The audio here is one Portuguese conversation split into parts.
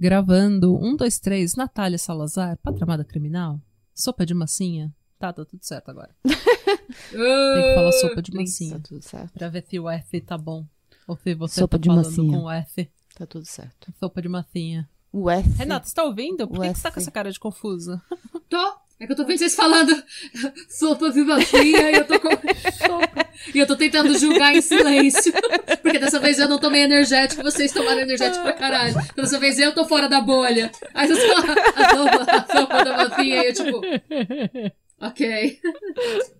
Gravando. Um, dois, três. Natália Salazar, patramada criminal. Sopa de massinha. Tá, tá tudo certo agora. Tem que falar sopa de massinha. Tá tudo certo. Pra ver se o F tá bom. Ou se você Sopa tá de falando massinha. com o F. Tá tudo certo. Sopa de massinha. O F. Renata, você tá ouvindo? Por O que, que você tá com essa cara de confusa? Tô. É que eu tô vendo vocês falando sopa de massinha e eu tô com... E eu tô tentando julgar em silêncio. Porque dessa vez eu não tomei energético, vocês tomaram energético pra caralho. Então dessa vez eu tô fora da bolha. Aí vocês falam a sopa, a sopa da massinha e eu tipo... Ok.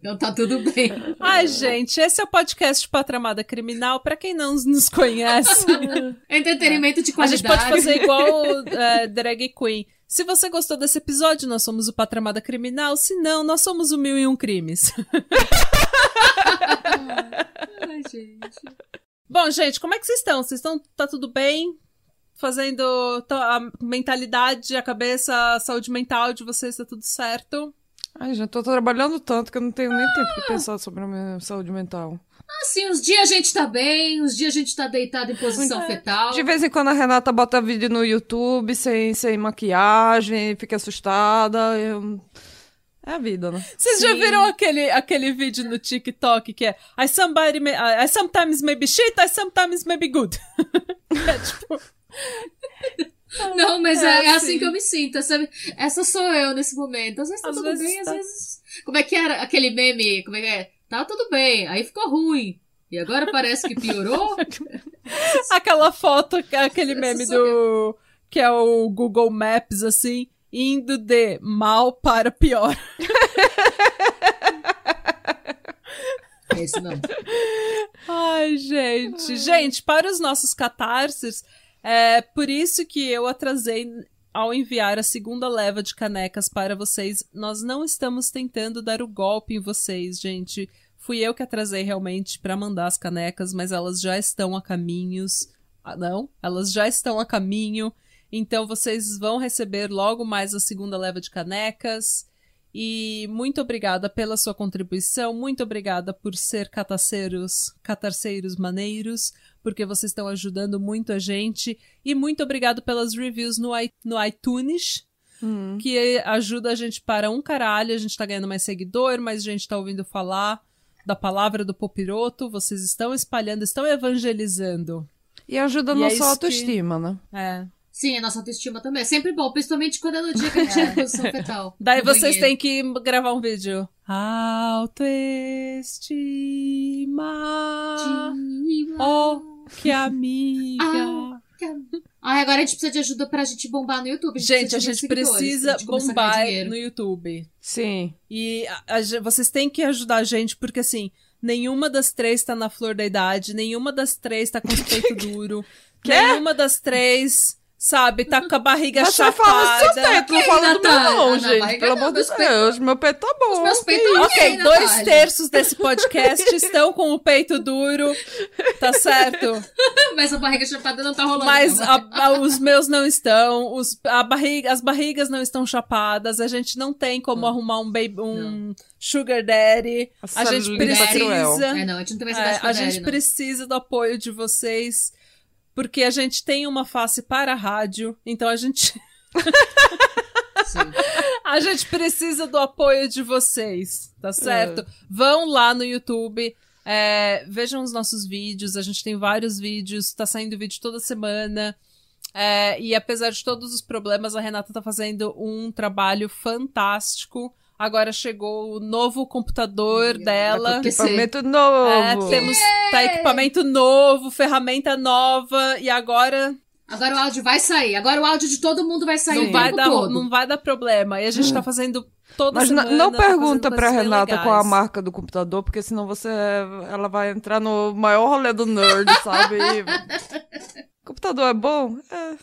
Então tá tudo bem. Ai, gente, esse é o podcast Patramada Criminal. Pra quem não nos conhece, Entretenimento de a gente qualidade. pode fazer igual é, Drag Queen. Se você gostou desse episódio, nós somos o Patramada Criminal. Se não, nós somos o Mil e Um Crimes. Ai, gente. Bom, gente, como é que vocês estão? Vocês estão. Tá tudo bem? Fazendo a mentalidade, a cabeça, a saúde mental de vocês, tá tudo certo? Ai, já tô trabalhando tanto que eu não tenho nem tempo de pensar sobre a minha saúde mental. Assim, uns dias a gente tá bem, uns dias a gente tá deitado em posição É. fetal. De vez em quando a Renata bota vídeo no YouTube sem, sem maquiagem, fica assustada. eu- É a vida, né? Vocês já Sim. viram aquele, aquele vídeo no TikTok que é I, somebody may, I sometimes may be shit, I sometimes may be good. é tipo. Não, mas É, é, é assim assim. que eu me sinto, sabe? Essa sou eu nesse momento. Às vezes tá Às tudo vezes bem, tá- às vezes. Como é que era aquele meme? Como é que é? Tá tudo bem, aí ficou ruim. E agora parece que piorou? Aquela foto, aquele Essa meme do. que é o Google Maps, assim, indo de mal para pior. Esse não. Ai, gente. Gente, para os nossos catarses, é por isso que eu atrasei ao enviar a segunda leva de canecas para vocês. Nós não estamos tentando dar o golpe em vocês, gente. Fui eu que atrasei realmente para mandar as canecas, mas elas já estão a caminhos. Ah, não, elas já estão a caminho. Então vocês vão receber logo mais a segunda leva de canecas. E muito obrigada pela sua contribuição, muito obrigada por ser cataceiros, catarceiros maneiros, porque vocês estão ajudando muito a gente. E muito obrigado pelas reviews no, no iTunes, Hum. que ajuda a gente para um caralho. A gente tá ganhando mais seguidor, mais gente tá ouvindo falar da palavra do Popiroto. Vocês estão espalhando, estão evangelizando. E ajuda E a é nossa que- autoestima, né? É. Sim, a nossa autoestima também. É sempre bom, principalmente quando é no dia que a gente é posição fetal. Daí vocês banheiro. têm que gravar um vídeo. Autoestima. Oh, que amiga. Ah. Ah, agora a gente precisa de ajuda pra gente bombar no YouTube. gente, a precisa de gente precisa gente a bombar no YouTube. Sim. E a- a vocês têm que ajudar a gente, porque assim, nenhuma das três tá na flor da idade, nenhuma das três tá com os peitos duro, Quê? nenhuma das três, sabe, tá com a barriga Mas você fala do seu chapada. peito, não fala do meu não, gente. Pelo amor de Deus, meu peito tá bom. Os meus peitos? Ok, Ok, dois Natália. terços desse podcast estão com o peito duro, tá certo? Mas a barriga chapada não tá rolando. Mas não. a- a- os meus não estão, os, a barriga, as barrigas não estão chapadas, a gente não tem como arrumar um, baby, um sugar daddy, A a gente precisa... É, não, a gente não É, a gente não. precisa do apoio de vocês, porque a gente tem uma face para a rádio, então a gente, Sim. a gente precisa do apoio de vocês, tá certo? Vão lá no YouTube, é, vejam os nossos vídeos, a gente tem vários vídeos, tá saindo vídeo toda semana. é, e apesar de todos os problemas, a Renata tá fazendo um trabalho fantástico. Agora chegou o novo computador Tá dela. com PC. Equipamento novo. É, temos tá equipamento novo, ferramenta nova e agora Agora o áudio vai sair. Agora o áudio de todo mundo vai sair não o vai, dar, todo. não vai dar problema. E a gente tá fazendo toda Mas semana. n- não tá pergunta pra coisas bem Renata qual a marca do computador, porque senão você ela vai entrar no maior rolê do nerd, sabe? E- computador é bom? É.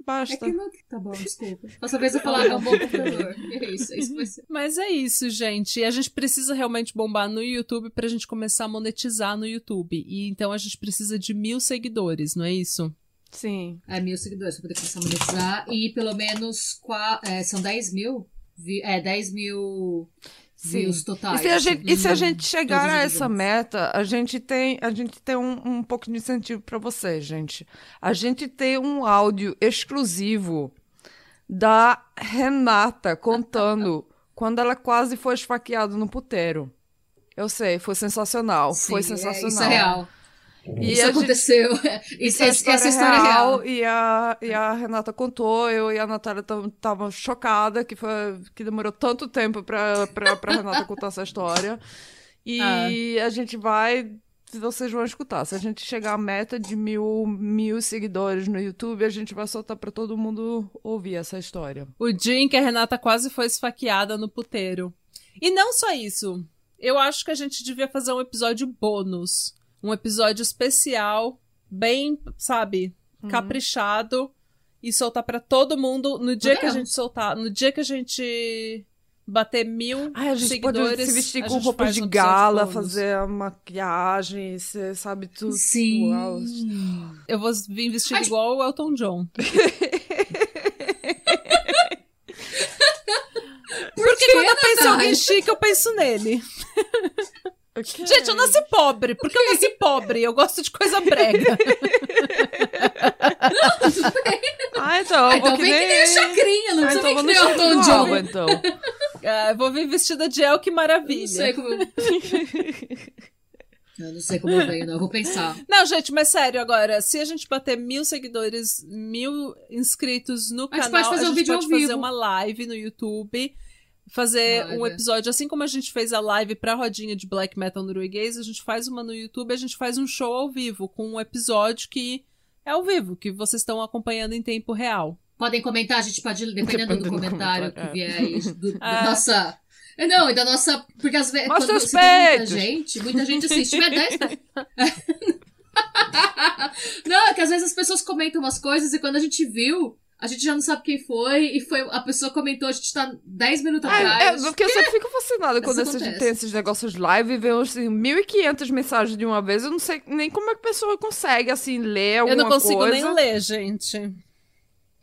É Basta. que não... Tá bom, desculpa. Próxima vez eu falar é um bom computador. É isso, é isso que vai ser. Mas é isso, gente. A gente precisa realmente bombar no YouTube pra gente começar a monetizar no YouTube. E então a gente precisa de mil seguidores, não é isso? Sim. É, mil seguidores pra poder começar a monetizar. E pelo menos qua... é, são 10 mil? É, 10 mil Views E totais. se a gente, e se a Uhum. gente chegar Todos a essa meta, a gente tem, a gente tem um, um pouco de incentivo para você, gente. A gente tem um áudio exclusivo da Renata contando quando ela quase foi esfaqueada no puteiro. Eu sei, foi sensacional. Sim, foi é, sensacional. isso é real. E isso a gente- aconteceu. Isso, é essa história é real. E a, e a Renata contou, eu e a Natália estavam chocada que, foi, que demorou tanto tempo pra, pra Renata contar essa história. E Ah. a gente vai. Vocês vão escutar. Se a gente chegar à meta de mil, mil seguidores no YouTube, a gente vai soltar pra todo mundo ouvir essa história. O dia em que a Renata quase foi esfaqueada no puteiro. E não só isso. Eu acho que a gente devia fazer um episódio bônus. Um episódio especial, bem, sabe, caprichado. E soltar pra todo mundo no dia que a Podemos. gente soltar. No dia que a gente bater mil Ai, a gente seguidores. pode se vestir com roupa faz de gala, fazer a maquiagem, você sabe tudo. Sim. Uau. Eu vou vir vestido Ai, igual o Elton John. Porque quando eu penso em alguém chique, eu penso nele. Ok. Gente, eu nasci pobre. Porque eu nasci pobre. Eu gosto de coisa brega. Ah, então. Ah, eu então vou vem que nem a chacrinha, não Ah, precisa então vir que nem o Elton John. Então. Ah, eu vou vir vestida de El, que maravilha. Não sei como eu... eu não sei como eu venho, não. Eu vou pensar. Não, gente, mas sério, agora, se a gente bater mil seguidores, mil inscritos no A gente canal, pode fazer a um gente vídeo pode ao fazer vivo. uma live no YouTube, fazer um episódio, assim como a gente fez a live pra rodinha de black metal norueguês, a gente faz uma no YouTube, a gente faz um show ao vivo, com um episódio que é ao vivo, que vocês estão acompanhando em tempo real. Podem comentar, a gente pode, dependendo do Dependendo do comentário comentário, que vier aí, do, do Ah. nossa. É, Não, e da nossa. Porque às vezes. Mostra Quando os muita gente, muita gente assiste. Se tiver 10. não, é que às vezes as pessoas comentam umas coisas e quando a gente viu, a gente já não sabe quem foi, e foi a pessoa comentou, a gente tá 10 minutos É, é, atrás. porque eu sempre fico fascinada quando esses, acontece. tem esses negócios live e vê assim, 1.500 mensagens de uma vez. Eu não sei nem como é que a pessoa consegue, assim, ler Eu alguma não consigo coisa. nem ler, gente.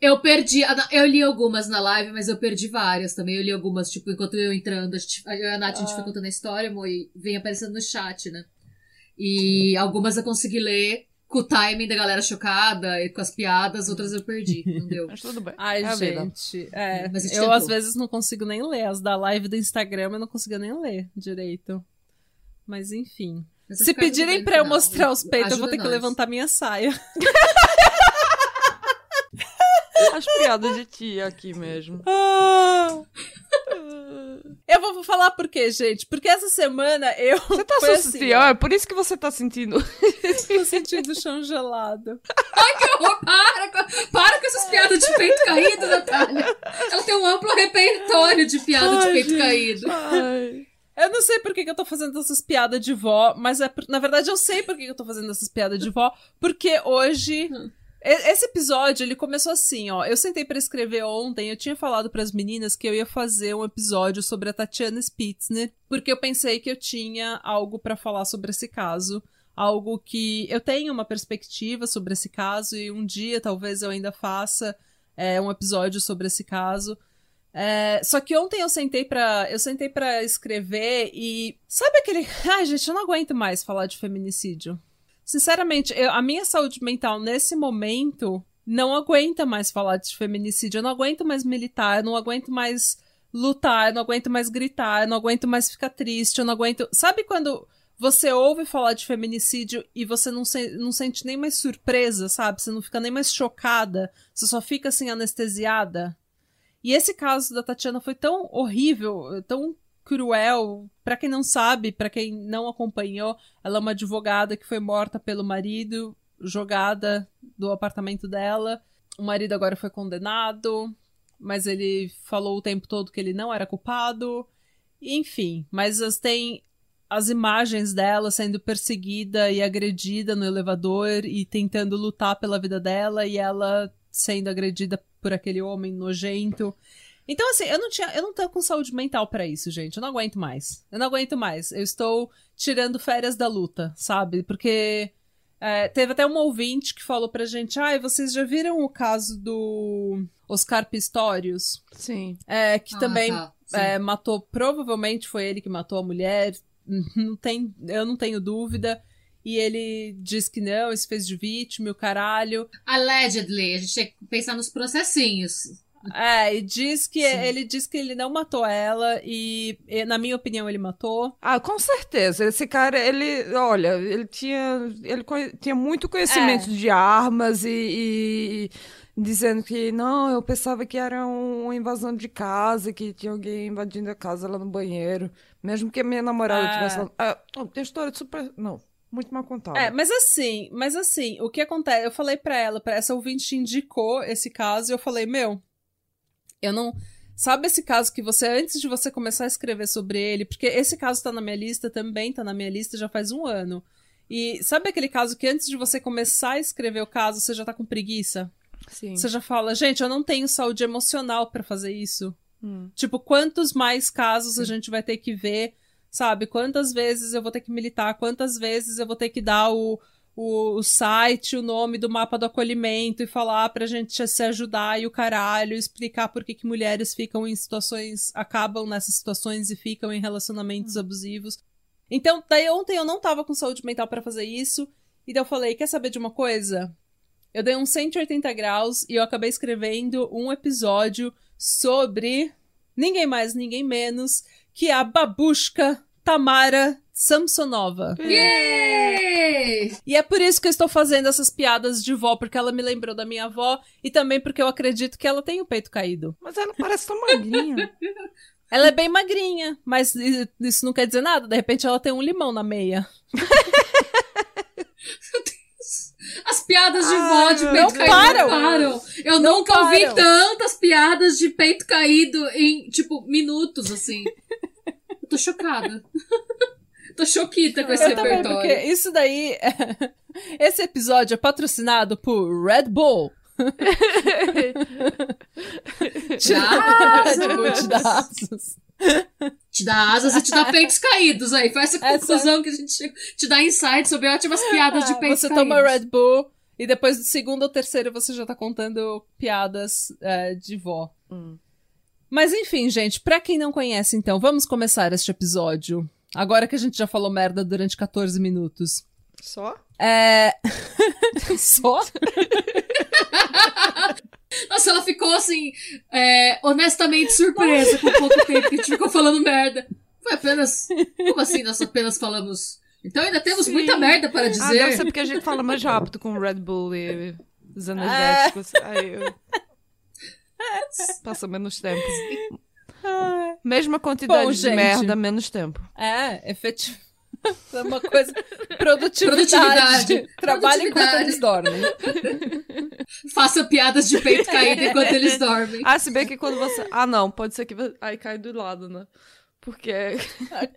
Eu perdi, eu li algumas na live, mas eu perdi várias também. Eu li algumas, tipo, enquanto eu entrando, a, gente, eu e a Nath, a gente Ah. foi contando a história, amor, e vem aparecendo no chat, né? E algumas eu consegui ler com o timing da galera chocada e com as piadas, outras eu perdi, não deu. Mas tudo bem. Ai, é gente. É, Mas eu tentou. às vezes não consigo nem ler. As da live do Instagram eu não consigo nem ler direito. Mas enfim. Mas Se pedirem pra eu final. mostrar os peitos, eu vou ter que nós. levantar minha saia. As piadas de tia aqui mesmo. Eu vou falar por quê, gente? Porque essa semana eu Você tá assim, ó, é por isso que você tá sentindo. tô sentindo o chão gelado. Que horror, para, com- para com essas piadas de peito caído, Natália. Ela tem um amplo repertório de piada Ai, de peito gente. caído. Ai. Eu não sei por que, que eu tô fazendo essas piadas de vó, mas é por- na verdade eu sei por que, que eu tô fazendo essas piadas de vó, porque hoje Hum. Esse episódio, ele começou assim, ó. Eu sentei pra escrever ontem, eu tinha falado pras meninas que eu ia fazer um episódio sobre a Tatiana Spitzner, porque eu pensei que eu tinha algo pra falar sobre esse caso, algo que eu tenho uma perspectiva sobre esse caso e um dia talvez eu ainda faça é, um episódio sobre esse caso. É, só que ontem eu sentei pra eu sentei para escrever e sabe aquele, ai gente, eu não aguento mais falar de feminicídio. Sinceramente, eu- a minha saúde mental nesse momento não aguenta mais falar de feminicídio. Eu não aguento mais militar, eu não aguento mais lutar, eu não aguento mais gritar, eu não aguento mais ficar triste, eu não aguento. Sabe quando você ouve falar de feminicídio e você não, se- não sente nem mais surpresa, sabe? Você não fica nem mais chocada, você só fica assim anestesiada? E esse caso da Tatiana foi tão horrível, tão cruel. Pra quem não sabe, pra quem não acompanhou, ela é uma advogada que foi morta pelo marido, jogada do apartamento dela. O marido agora foi condenado, mas ele falou o tempo todo que ele não era culpado. Enfim, mas as, tem as imagens dela sendo perseguida e agredida no elevador e tentando lutar pela vida dela e ela sendo agredida por aquele homem nojento. Então, assim, eu não tinha, eu não tô com saúde mental para isso, gente. Eu não aguento mais. Eu não aguento mais. Eu estou tirando férias da luta, sabe? Porque é, teve até um ouvinte que falou pra gente: ai, ah, vocês já viram o caso do Oscar Pistorius? Sim. É, que ah, também tá. é, matou, provavelmente foi ele que matou a mulher. Não tem, eu não tenho dúvida. E ele diz que não, se fez de vítima, o caralho. Allegedly, a gente tem que pensar nos processinhos. É, e diz que Sim. ele diz que ele não matou ela e, na minha opinião, ele matou. Ah, com certeza. Esse cara, ele, olha, ele tinha, ele tinha muito conhecimento é. de armas e, e, dizendo que não, eu pensava que era uma invasão de casa, que tinha alguém invadindo a casa lá no banheiro, mesmo que a minha namorada é. tivesse lá. Ah, tem história super, não. Muito mal contada. É, mas assim, mas assim, o que acontece? Eu falei para ela, para essa ouvinte indicou esse caso, e eu falei, meu, eu não. Sabe esse caso que você, antes de você começar a escrever sobre ele, porque esse caso tá na minha lista, também tá na minha lista já faz um ano. E sabe aquele caso que antes de você começar a escrever o caso, você já tá com preguiça? Sim. Você já fala, gente, eu não tenho saúde emocional para fazer isso. Hum. Tipo, quantos mais casos Sim. a gente vai ter que ver, sabe? Quantas vezes eu vou ter que militar, quantas vezes eu vou ter que dar o, o, o, site, o nome do mapa do acolhimento e falar pra gente se ajudar e o caralho, explicar por que, que mulheres ficam em situações, acabam nessas situações e ficam em relacionamentos hum. abusivos. Então, daí ontem eu não tava com saúde mental para fazer isso, e daí eu falei, quer saber de uma coisa? Eu dei uns 180 graus e eu acabei escrevendo um episódio sobre ninguém mais, ninguém menos que a babushka Tamara Samsonova. E é por isso que eu estou fazendo essas piadas de vó, porque ela me lembrou da minha avó e também porque eu acredito que ela tem o peito caído. Mas ela parece tão magrinha. ela é bem magrinha, mas isso não quer dizer nada. De repente ela tem um limão na meia. As piadas de vó de peito não caído param. não param. Eu não nunca param. ouvi tantas piadas de peito caído em, tipo, minutos, assim. Eu tô chocada. Tô choquita com esse eu repertório. Também, porque isso daí. É... Esse episódio é patrocinado por Red Bull. te dá asas. te dá asas. Te dá asas e te dá peitos caídos aí. Foi essa conclusão essa... que a gente chegou. Te dá insight sobre ótimas piadas de peitos você caídos. Você toma Red Bull e depois do segundo ou terceiro você já tá contando piadas é, de vó. Hum. Mas enfim, gente, pra quem não conhece, então, vamos começar este episódio Agora que a gente já falou merda durante 14 minutos. Só? É. Só? Nossa, ela ficou assim, é, honestamente surpresa com o pouco tempo que a gente ficou falando merda. Foi apenas. Como assim nós apenas falamos. Então ainda temos Sim. muita merda para dizer. Ah, deve ser porque a gente fala mais rápido com o Red Bull e os energéticos. É. Aí eu... Passa menos tempo. Mesma quantidade Bom, de gente, merda, menos tempo. É, efetivo. É uma coisa. Produtividade. Produtividade. Trabalhe enquanto eles dormem. Faça piadas de peito caído enquanto eles dormem. Ah, se bem que quando você. Ah, não, pode ser que. Aí cai do lado, né? Porque.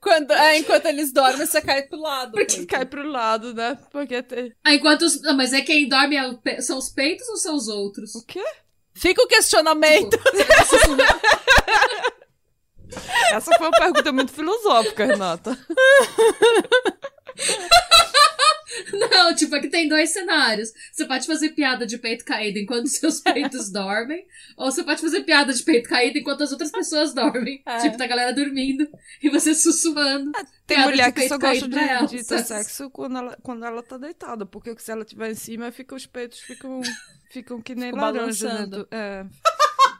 Quando, é, enquanto eles dormem, você cai pro lado. Porque peito. cai pro lado, né? Porque tem. Ah, enquanto os... Não, mas é quem dorme é são os peitos ou são os outros? O quê? Fica o questionamento. Tipo, Essa foi uma pergunta muito filosófica, Renata. Não, tipo, aqui tem dois cenários. Você pode fazer piada de peito caído enquanto seus peitos dormem, ou você pode fazer piada de peito caído enquanto as outras pessoas dormem. É. Tipo, tá a galera dormindo e você sussurrando. É, tem mulher que só gosta de, de, ter sexo quando ela, quando ela tá deitada, porque se ela estiver em cima, fica, os peitos ficam, ficam que nem Fico laranja. Né? É.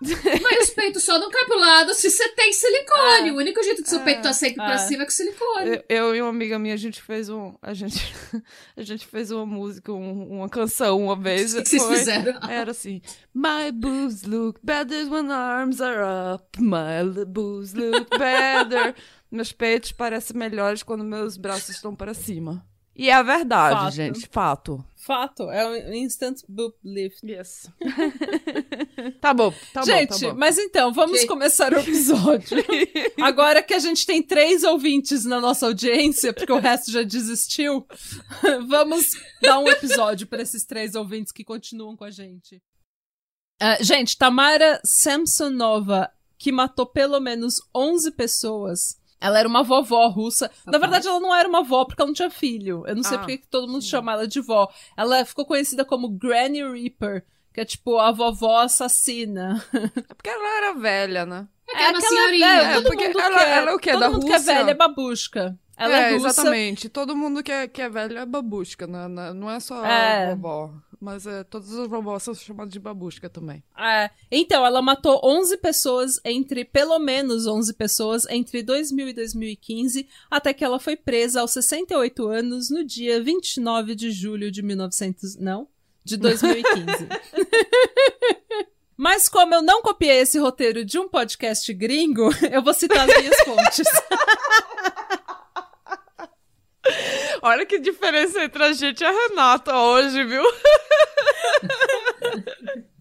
Mas os peitos só não caem pro lado se você tem silicone. É. O único jeito que seu peito tá sempre é. pra cima é com silicone. Eu, eu, e uma amiga minha, a gente fez um. A gente, a gente fez uma música, um, uma canção uma vez. O que, vocês fizeram? Era assim: My boobs look better when arms are up. My boobs look better. meus peitos parecem melhores quando meus braços estão para cima. E é a verdade, fato. gente. Fato. Fato. É um instant boob lift. Yes. tá bom, tá gente, bom. Gente, tá mas então, vamos gente. começar o episódio. Agora que a gente tem três ouvintes na nossa audiência, porque o resto já desistiu, vamos dar um episódio para esses três ouvintes que continuam com a gente. Uh, gente, Tamara Samsonova, que matou pelo menos 11 pessoas. Ela era uma vovó russa. Na verdade, ela não era uma vó porque ela não tinha filho. Eu não sei Ah, porque que todo mundo sim. chama ela de vó. Ela ficou conhecida como Granny Reaper, que é tipo a vovó assassina. É porque ela era velha, né? É, que é uma aquela senhorinha. velha, É, todo porque mundo ela- que é, ela é o quê? Todo Da mundo que Rússia? é velha é babushka. Ela é, é, russa. exatamente. Todo mundo que é, que é velho é babusca, né? Não- Não é só É. a vovó. Mas é, todas as vovós são chamadas de babusca também. É. Então, ela matou 11 pessoas entre, pelo menos 11 pessoas, entre 2000 e 2015, até que ela foi presa aos 68 anos no dia 29 de julho de 1900. Não? De 2015. Mas como eu não copiei esse roteiro de um podcast gringo, eu vou citar as minhas fontes. Olha que diferença entre a gente e a Renata hoje, viu?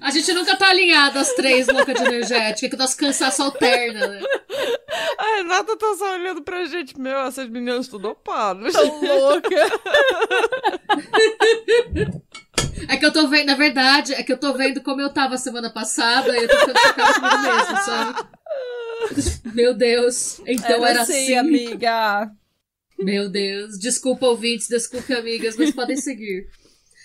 A gente nunca tá alinhado as três loucas de energética, que o nosso cansaço alterna, né? A Renata tá só olhando pra gente. Meu, essas meninas tudo ocupadas. Tô louca. É que eu tô vendo, na verdade, é que eu tô vendo como eu tava semana passada e eu tô ficando chocada comigo mesmo, sabe? Meu Deus. Então era, assim. amiga. Meu Deus. Desculpa, ouvintes, desculpe, amigas, mas podem seguir.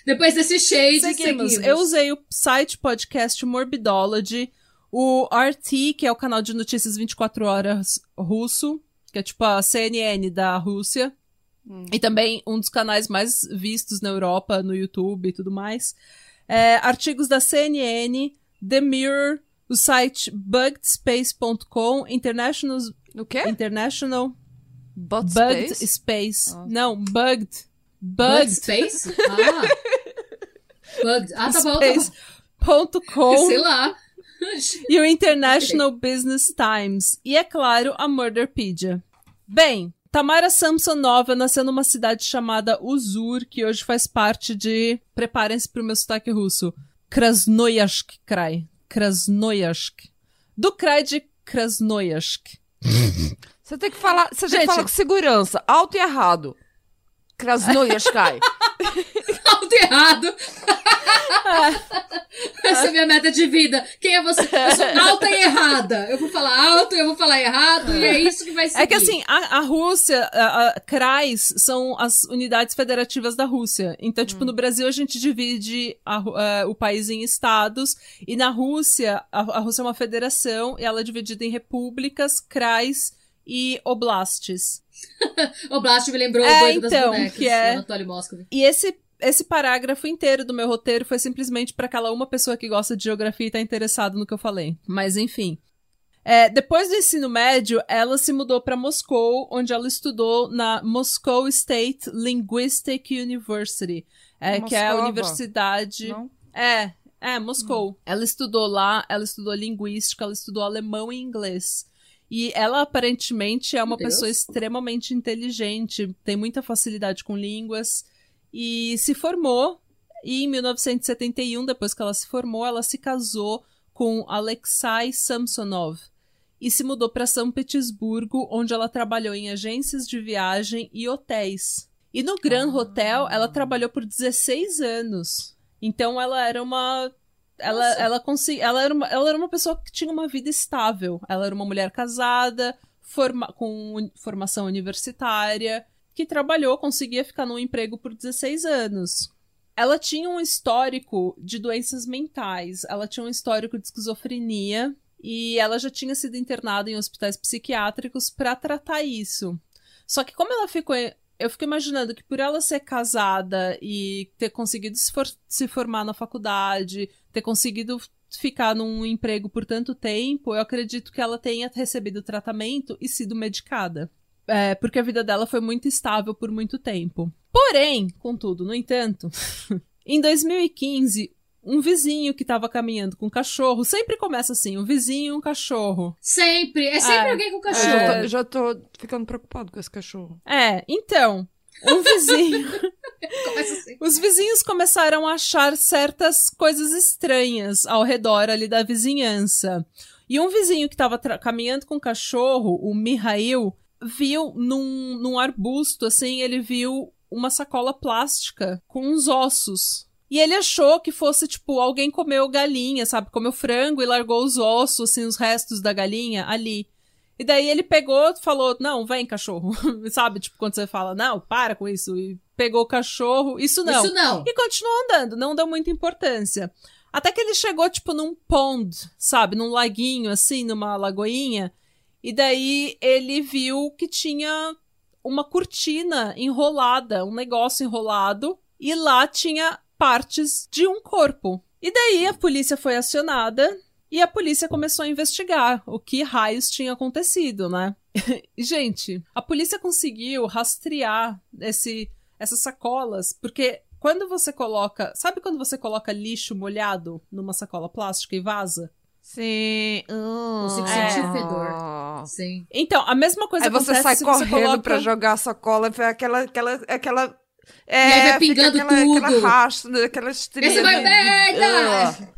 Depois desse shade, Seguimos. seguimos. Eu usei o site podcast Morbidology, o RT, que é o canal de notícias 24 horas russo, que é tipo a CNN da Rússia. E também um dos canais mais vistos na Europa, no YouTube e tudo mais. É, artigos da CNN, The Mirror, o site buggedspace.com, International, O quê? International But Bugged Space? Space. Ah. Não, Bugged. Bug Bugged Space? Ah. Bugged. Ah, tá bom, tá bom. Space.com. Sei lá. e o International Business Times. E, é claro, a Murderpedia. Bem, Tamara Samsonova nasceu numa cidade chamada Uzur, que hoje faz parte de. Preparem-se pro meu sotaque russo. Krasnoyarsk Krai. Krasnoyarsk. Do Krai de Krasnoyarsk. Você tem que falar, você tem Gente. que falar com segurança, alto e errado. Krasnoyarskaya. Alto e errado. Essa é a minha meta de vida. Quem é você? Eu sou alta e errada. Eu vou falar alto, eu vou falar errado, e é isso que vai ser. É que assim, a, a Rússia, a, a, são as unidades federativas da Rússia. Então, tipo, no Brasil a gente divide a Ru- eh, o país em estados, e na Rússia, a, a Rússia é uma federação, e ela é dividida em repúblicas, Krais e oblastes. O Blast me lembrou É, o doido das então, bonecas, que é- Anatoly. E esse, esse parágrafo inteiro do meu roteiro foi simplesmente pra aquela uma pessoa que gosta de geografia e tá interessado no que eu falei. Mas enfim. É, depois do ensino médio, ela se mudou pra Moscou, onde ela estudou na Moscow State Linguistic University, é, que é a universidade. Não? É, é, Moscou. Ela estudou lá, ela estudou linguística, ela estudou alemão e inglês. E ela aparentemente é uma Deus. pessoa extremamente inteligente, tem muita facilidade com línguas e se formou. E em 1971, depois que ela se formou, ela se casou com Alexei Samsonov e se mudou para São Petersburgo, onde ela trabalhou em agências de viagem e hotéis. E no Grand Ah. Hotel, ela trabalhou por 16 anos. Então ela era uma ela, Nossa. ela, consegui, ela, era uma, ela era uma pessoa que tinha uma vida estável. Ela era uma mulher casada, forma, com formação universitária, que trabalhou, conseguia ficar num emprego por 16 anos. Ela tinha um histórico de doenças mentais, ela tinha um histórico de esquizofrenia e ela já tinha sido internada em hospitais psiquiátricos para tratar isso. Só que como ela ficou eu fico imaginando que por ela ser casada e ter conseguido se, for- se formar na faculdade, ter conseguido ficar num emprego por tanto tempo, eu acredito que ela tenha recebido tratamento e sido medicada. É, porque a vida dela foi muito estável por muito tempo. Porém, contudo, no entanto, em 2015, um vizinho que estava caminhando com um cachorro, sempre começa assim, um vizinho e um cachorro. Sempre. É sempre É. alguém com cachorro. já, tô, já tô ficando preocupado com esse cachorro. É, então, um vizinho assim. Os vizinhos começaram a achar certas coisas estranhas ao redor ali da vizinhança. E um vizinho que estava caminhando com o cachorro, o Mihail, viu num, num arbusto, assim, ele viu uma sacola plástica com uns ossos E ele achou que fosse, tipo, alguém comeu galinha, sabe? Comeu frango e largou os ossos, assim, os restos da galinha ali. E daí ele pegou falou: Não, vem, cachorro. sabe? Tipo, quando você fala, não, para com isso. E pegou o cachorro. Isso não. Isso não. E continuou andando, não deu muita importância. Até que ele chegou, tipo, num pond, sabe? Num laguinho, assim, numa lagoinha. E daí ele viu que tinha uma cortina enrolada, um negócio enrolado. E lá tinha partes de um corpo. E daí a polícia foi acionada e a polícia começou a investigar o que raios tinha acontecido, né? e, gente, a polícia conseguiu rastrear esse, essas sacolas, porque quando você coloca. Sabe quando você coloca lixo molhado numa sacola plástica e vaza? Sim. Consigo É. o fedor. Sim. Então, a mesma coisa Aí você sai correndo você coloca... pra jogar a sacola, foi aquela, aquela, aquela. É, aí vai fica pingando aquela, tudo. Aquela rastro, aquela estria. Esse vai merda!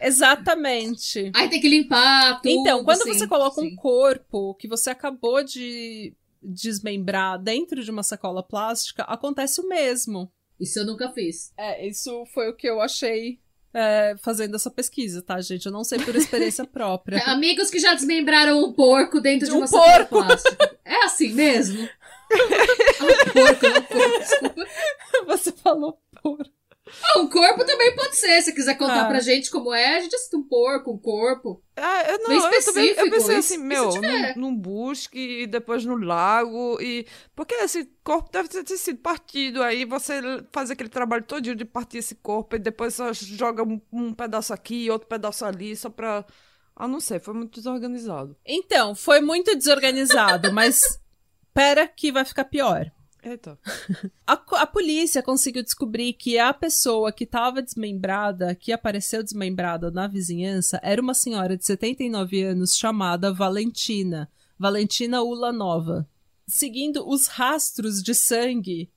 Exatamente. Aí tem que limpar tudo. Então, quando sim, você coloca sim. um corpo que você acabou de desmembrar dentro de uma sacola plástica, acontece o mesmo. Isso eu nunca fiz. É, isso foi o que eu achei é, fazendo essa pesquisa, tá, gente? Eu não sei por experiência própria. Amigos que já desmembraram um porco dentro de, De um uma sacola porco. plástica. É assim mesmo? Ah, porco, não um porco. Você falou por. Ah, um corpo também pode ser. Se quiser contar Ah. pra gente como é, a gente assiste um porco, um corpo. Ah, eu, não, Bem eu, também, eu específico, pensei isso- assim, isso meu, num, num busque e depois no lago e... Porque esse corpo deve ter ter sido partido, aí você faz aquele trabalho todo de partir esse corpo e depois só joga um, um pedaço aqui e outro pedaço ali só pra... Ah, não sei, foi muito desorganizado. Então, foi muito desorganizado, mas pera que vai ficar pior. Eita. A, a polícia conseguiu descobrir que a pessoa que estava desmembrada, que apareceu desmembrada na vizinhança, era uma senhora de 79 anos chamada Valentina. Valentina Ulanova. Seguindo os rastros de sangue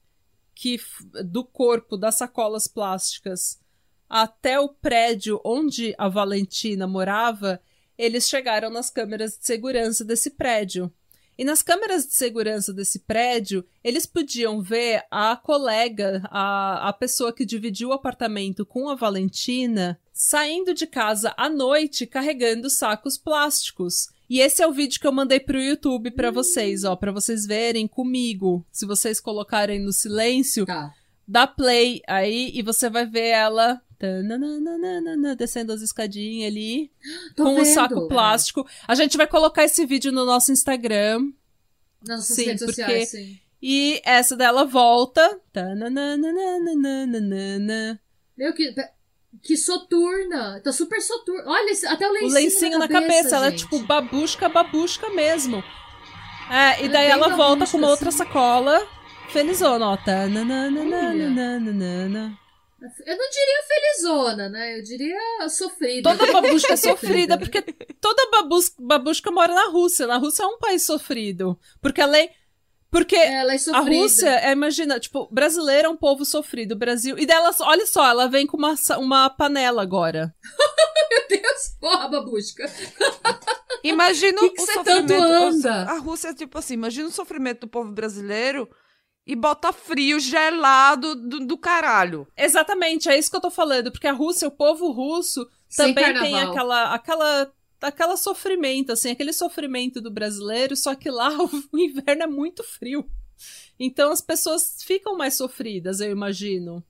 que do corpo das sacolas plásticas até o prédio onde a Valentina morava, eles chegaram nas câmeras de segurança desse prédio. E nas câmeras de segurança desse prédio, eles podiam ver a colega, a, a pessoa que dividiu o apartamento com a Valentina, saindo de casa à noite carregando sacos plásticos. E esse é o vídeo que eu mandei pro YouTube pra vocês, ó, pra vocês verem comigo. Se vocês colocarem no silêncio, Tá. dá play aí e você vai ver ela tananana, descendo as escadinhas ali Tô com o vendo. saco plástico. A gente vai colocar esse vídeo no nosso Instagram. Nas nossas Sim, redes porque- sociais, sim. E essa dela volta. Tananana. Meu, que, que soturna. Tá super soturna. Olha, até o O lencinho, lencinho na cabeça, ela é tipo babusca, babusca mesmo. É, e Ela daí é ela volta com uma outra assim. sacola. Felizona, ó. Tananana. Eu não diria felizona, né? Eu diria sofrida. Toda babusca é sofrida, porque toda babus- babusca mora na Rússia. Na Rússia é um país sofrido. Porque além. Porque Ela é A. Rússia, é, imagina, tipo, brasileiro é um povo sofrido. O Brasil. E dela, olha só, ela vem com uma, uma panela agora. Meu Deus, porra, babusca. Imagina Que que o você sofrimento... tanto anda? A Rússia é tipo assim, imagina o sofrimento do povo brasileiro e bota frio, gelado do, do caralho. Exatamente, é isso que eu tô falando. Porque a Rússia, o povo russo, Sem também tem aquela, aquela, aquela sofrimento, assim, aquele sofrimento do brasileiro, só que lá o inverno é muito frio. Então as pessoas ficam mais sofridas, eu imagino.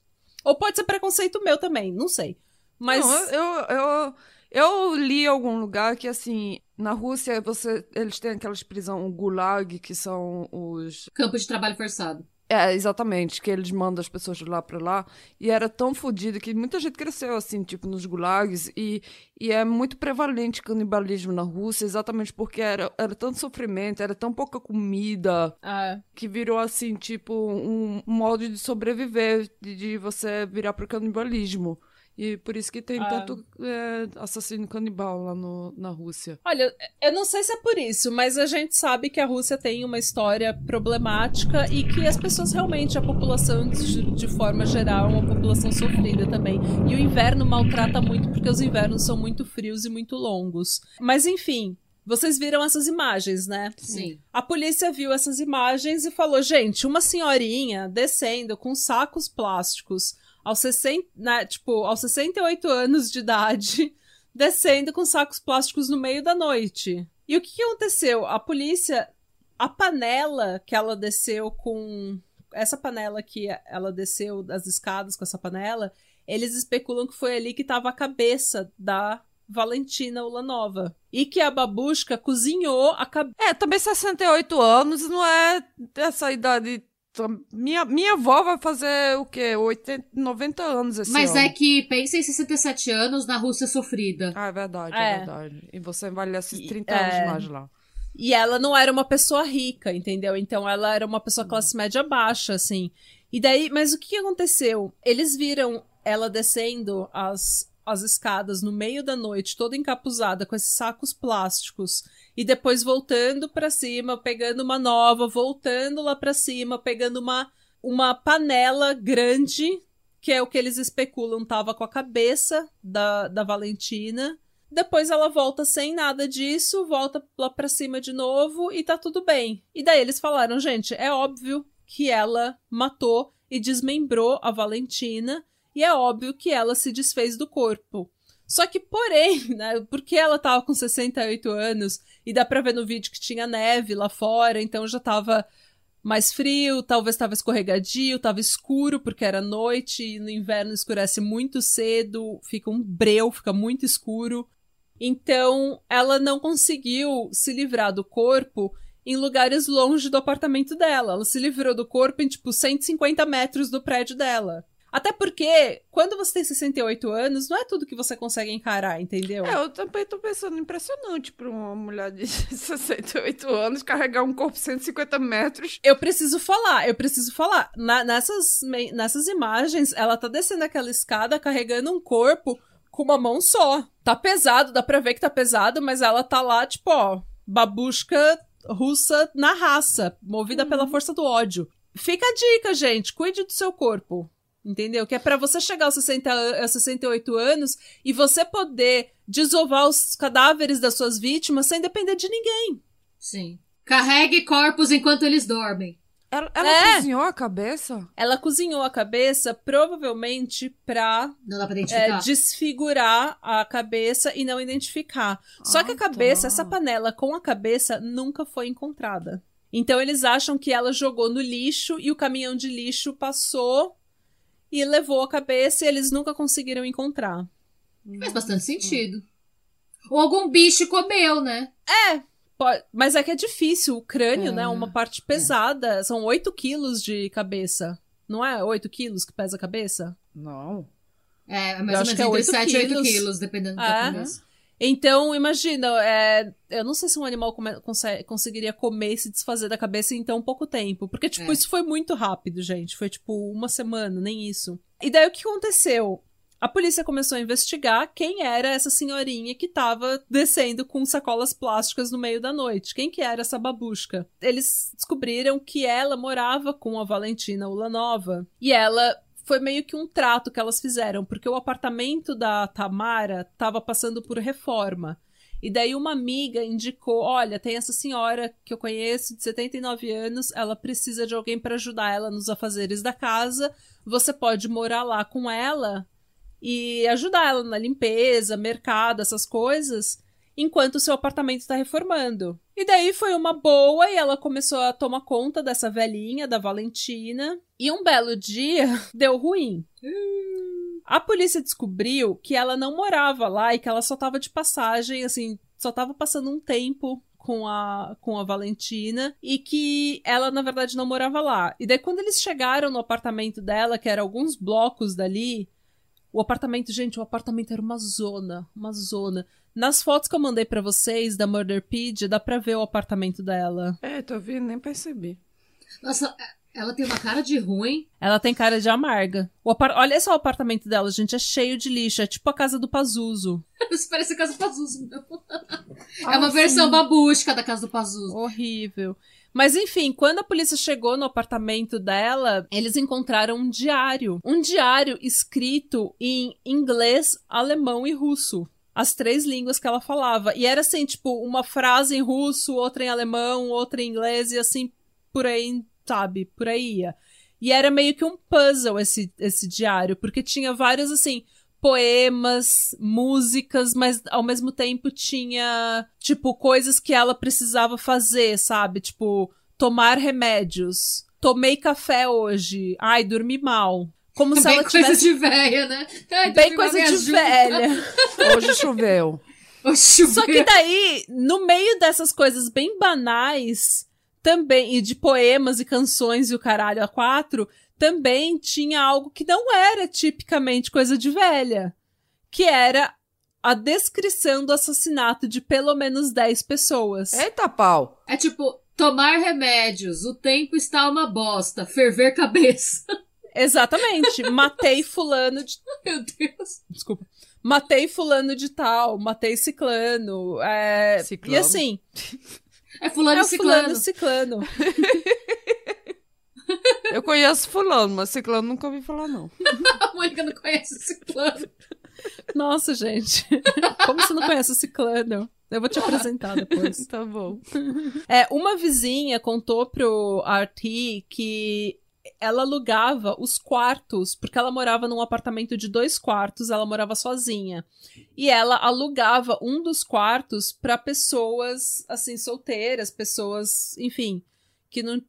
Ou pode ser preconceito meu também, não sei. Mas. Não, eu, eu, eu li em algum lugar que, assim, na Rússia você, eles têm aquelas prisões, o gulag, que são os... Campo de trabalho forçado. É, exatamente, que eles mandam as pessoas de lá pra lá. E era tão fodido que muita gente cresceu, assim, tipo, nos gulags. E, e é muito prevalente canibalismo na Rússia, exatamente porque era, era tanto sofrimento, era tão pouca comida, ah, que virou, assim, tipo, um, um modo de sobreviver, de, de você virar pro canibalismo. E por isso que tem Ah. tanto é, assassino canibal lá no, na Rússia. Olha, eu não sei se é por isso, mas a gente sabe que a Rússia tem uma história problemática e que as pessoas realmente, a população de, de forma geral, é uma população sofrida também. E o inverno maltrata muito porque os invernos são muito frios e muito longos. Mas enfim, vocês viram essas imagens, né? Sim. A polícia viu essas imagens e falou: gente, uma senhorinha descendo com sacos plásticos aos 60, né, tipo, aos 68 anos de idade, descendo com sacos plásticos no meio da noite. E o que, que aconteceu? A polícia, a panela que ela desceu com essa panela que ela desceu das escadas com essa panela, eles especulam que foi ali que estava a cabeça da Valentina Ulanova. E que a babushka cozinhou a cabeça. É, também 68 anos não é essa idade. Minha, minha avó vai fazer o quê? 80, 90 anos esse Mas ano. é que pensa em 67 anos na Rússia sofrida. Ah, é verdade, é, É. verdade. E você envelhece E- 30 é. anos mais lá. E ela não era uma pessoa rica, entendeu? Então ela era uma pessoa classe média baixa, assim. E daí, mas o que que aconteceu? Eles viram ela descendo as, as escadas no meio da noite, toda encapuzada com esses sacos plásticos, e depois voltando pra cima, pegando uma nova, voltando lá pra cima, pegando uma, uma panela grande, que é o que eles especulam tava com a cabeça da, da Valentina. Depois ela volta sem nada disso, volta lá pra cima de novo e tá tudo bem. E daí eles falaram, gente, é óbvio que ela matou e desmembrou a Valentina e é óbvio que ela se desfez do corpo. Só que, porém, né, porque ela tava com 68 anos e dá pra ver no vídeo que tinha neve lá fora, então já tava mais frio, talvez tava escorregadio, tava escuro porque era noite e no inverno escurece muito cedo, fica um breu, fica muito escuro. Então, ela não conseguiu se livrar do corpo em lugares longe do apartamento dela. Ela se livrou do corpo em, tipo, 150 metros do prédio dela. Até porque, quando você tem 68 anos, não é tudo que você consegue encarar, entendeu? É, eu também tô pensando, impressionante pra uma mulher de 68 anos carregar um corpo 150 metros. Eu preciso falar, eu preciso falar. Na- nessas, nessas imagens, ela tá descendo aquela escada carregando um corpo com uma mão só. Tá pesado, dá pra ver que tá pesado, mas ela tá lá, tipo, ó, babushka russa na raça, movida pela força do ódio. Fica a dica, gente, cuide do seu corpo. Entendeu? Que é pra você chegar aos 60, an- aos 68 anos e você poder desovar os cadáveres das suas vítimas sem depender de ninguém. Sim. Carregue corpos enquanto eles dormem. Ela, ela É. cozinhou a cabeça? Ela cozinhou a cabeça provavelmente pra Não dá pra é, desfigurar a cabeça e não identificar. Só que a Ah, cabeça, tá. essa panela com a cabeça nunca foi encontrada. Então eles acham que ela jogou no lixo e o caminhão de lixo passou e levou a cabeça e eles nunca conseguiram encontrar. Faz bastante sentido. Ou algum bicho comeu, né? Po- Mas é que é difícil, o crânio, É. né? Uma parte pesada. São 8 quilos de cabeça. Não é 8 quilos que pesa a cabeça? Não. É, Eu mais ou acho menos que é entre oito 7 e 8 quilos. quilos, dependendo É. da cabeça. Então, imagina, é, eu não sei se um animal come- conse- conseguiria comer e se desfazer da cabeça em tão pouco tempo. Porque, tipo, É. isso foi muito rápido, gente. Foi, tipo, uma semana, nem isso. E daí o que aconteceu? A polícia começou a investigar quem era essa senhorinha que tava descendo com sacolas plásticas no meio da noite. Quem que era essa babushka? Eles descobriram que ela morava com a Valentina Ulanova. E ela foi meio que um trato que elas fizeram, porque o apartamento da Tamara tava passando por reforma. E daí uma amiga indicou: olha, tem essa senhora que eu conheço de 79 anos, ela precisa de alguém para ajudar ela nos afazeres da casa. Você pode morar lá com ela e ajudar ela na limpeza, mercado, essas coisas, enquanto o seu apartamento está reformando. E daí foi uma boa e ela começou a tomar conta dessa velhinha, da Valentina. E um belo dia deu ruim. A polícia descobriu que ela não morava lá e que ela só tava de passagem, assim, só tava passando um tempo com a, com a Valentina e que ela, na verdade, não morava lá. E daí, quando eles chegaram no apartamento dela, que era alguns blocos dali, o apartamento, gente, o apartamento era uma zona, uma zona. Nas fotos que eu mandei pra vocês da Murderpedia, dá pra ver o apartamento dela. É, tô vendo, nem percebi. Nossa, ela tem uma cara de ruim. Ela tem cara de amarga. O apar- Olha só o apartamento dela, gente, é cheio de lixo, é tipo a casa do Pazuzu. Isso parece a casa do Pazuzu. meu. É Ah, uma sim. versão babusca da casa do Pazuzu. Horrível. Mas enfim, quando a polícia chegou no apartamento dela, eles encontraram um diário. Um diário escrito em inglês, alemão e russo. As três línguas que ela falava. E era assim, tipo, uma frase em russo, outra em alemão, outra em inglês e assim, por aí, sabe? Por aí ia. E era meio que um puzzle esse, esse diário, porque tinha vários, assim, poemas, músicas, mas ao mesmo tempo tinha, tipo, coisas que ela precisava fazer, sabe? Tipo, tomar remédios. Tomei café hoje. Ai, dormi mal. Como se Bem ela coisa tivesse. de velha, né? Ai, Bem coisa de ajuda. velha. Hoje choveu. Ô, chuveiro. Só que daí, no meio dessas coisas bem banais, também, e de poemas e canções e o caralho a quatro, também tinha algo que não era tipicamente coisa de velha. Que era a descrição do assassinato de pelo menos 10 pessoas. Eita pau. É tipo, tomar remédios, o tempo está uma bosta, ferver cabeça. Exatamente. Matei fulano de. Meu Deus. Desculpa. Matei fulano de tal, matei ciclano. É... Ciclano. E assim, É fulano é e ciclano. fulano ciclano. Eu conheço fulano, mas ciclano nunca ouvi falar, não. A Mônica não conhece ciclano. Nossa, gente. Como você não conhece o ciclano? Eu vou te apresentar depois. Tá bom. É, uma vizinha contou pro RT que ela alugava os quartos, porque ela morava num apartamento de dois quartos, ela morava sozinha. E ela alugava um dos quartos para pessoas, assim, solteiras, pessoas, enfim, que não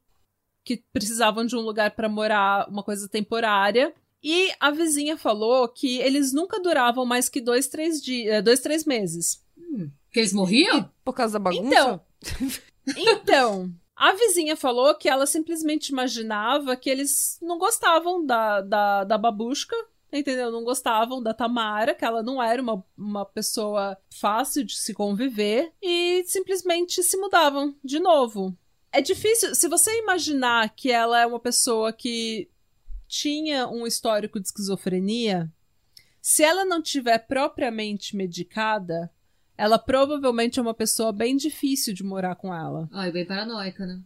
que precisavam de um lugar para morar, uma coisa temporária. E a vizinha falou que eles nunca duravam mais que dois, três dias, dois, três meses. Que eles morriam? Por causa da bagunça? Então, Então, a vizinha falou que ela simplesmente imaginava que eles não gostavam da, da, da babushka, entendeu? Não gostavam da Tamara, que ela não era uma, uma pessoa fácil de se conviver, e simplesmente se mudavam de novo. É difícil, se você imaginar que ela é uma pessoa que tinha um histórico de esquizofrenia, se ela não tiver propriamente medicada, ela provavelmente é uma pessoa bem difícil de morar com ela. Ai, bem paranoica, né?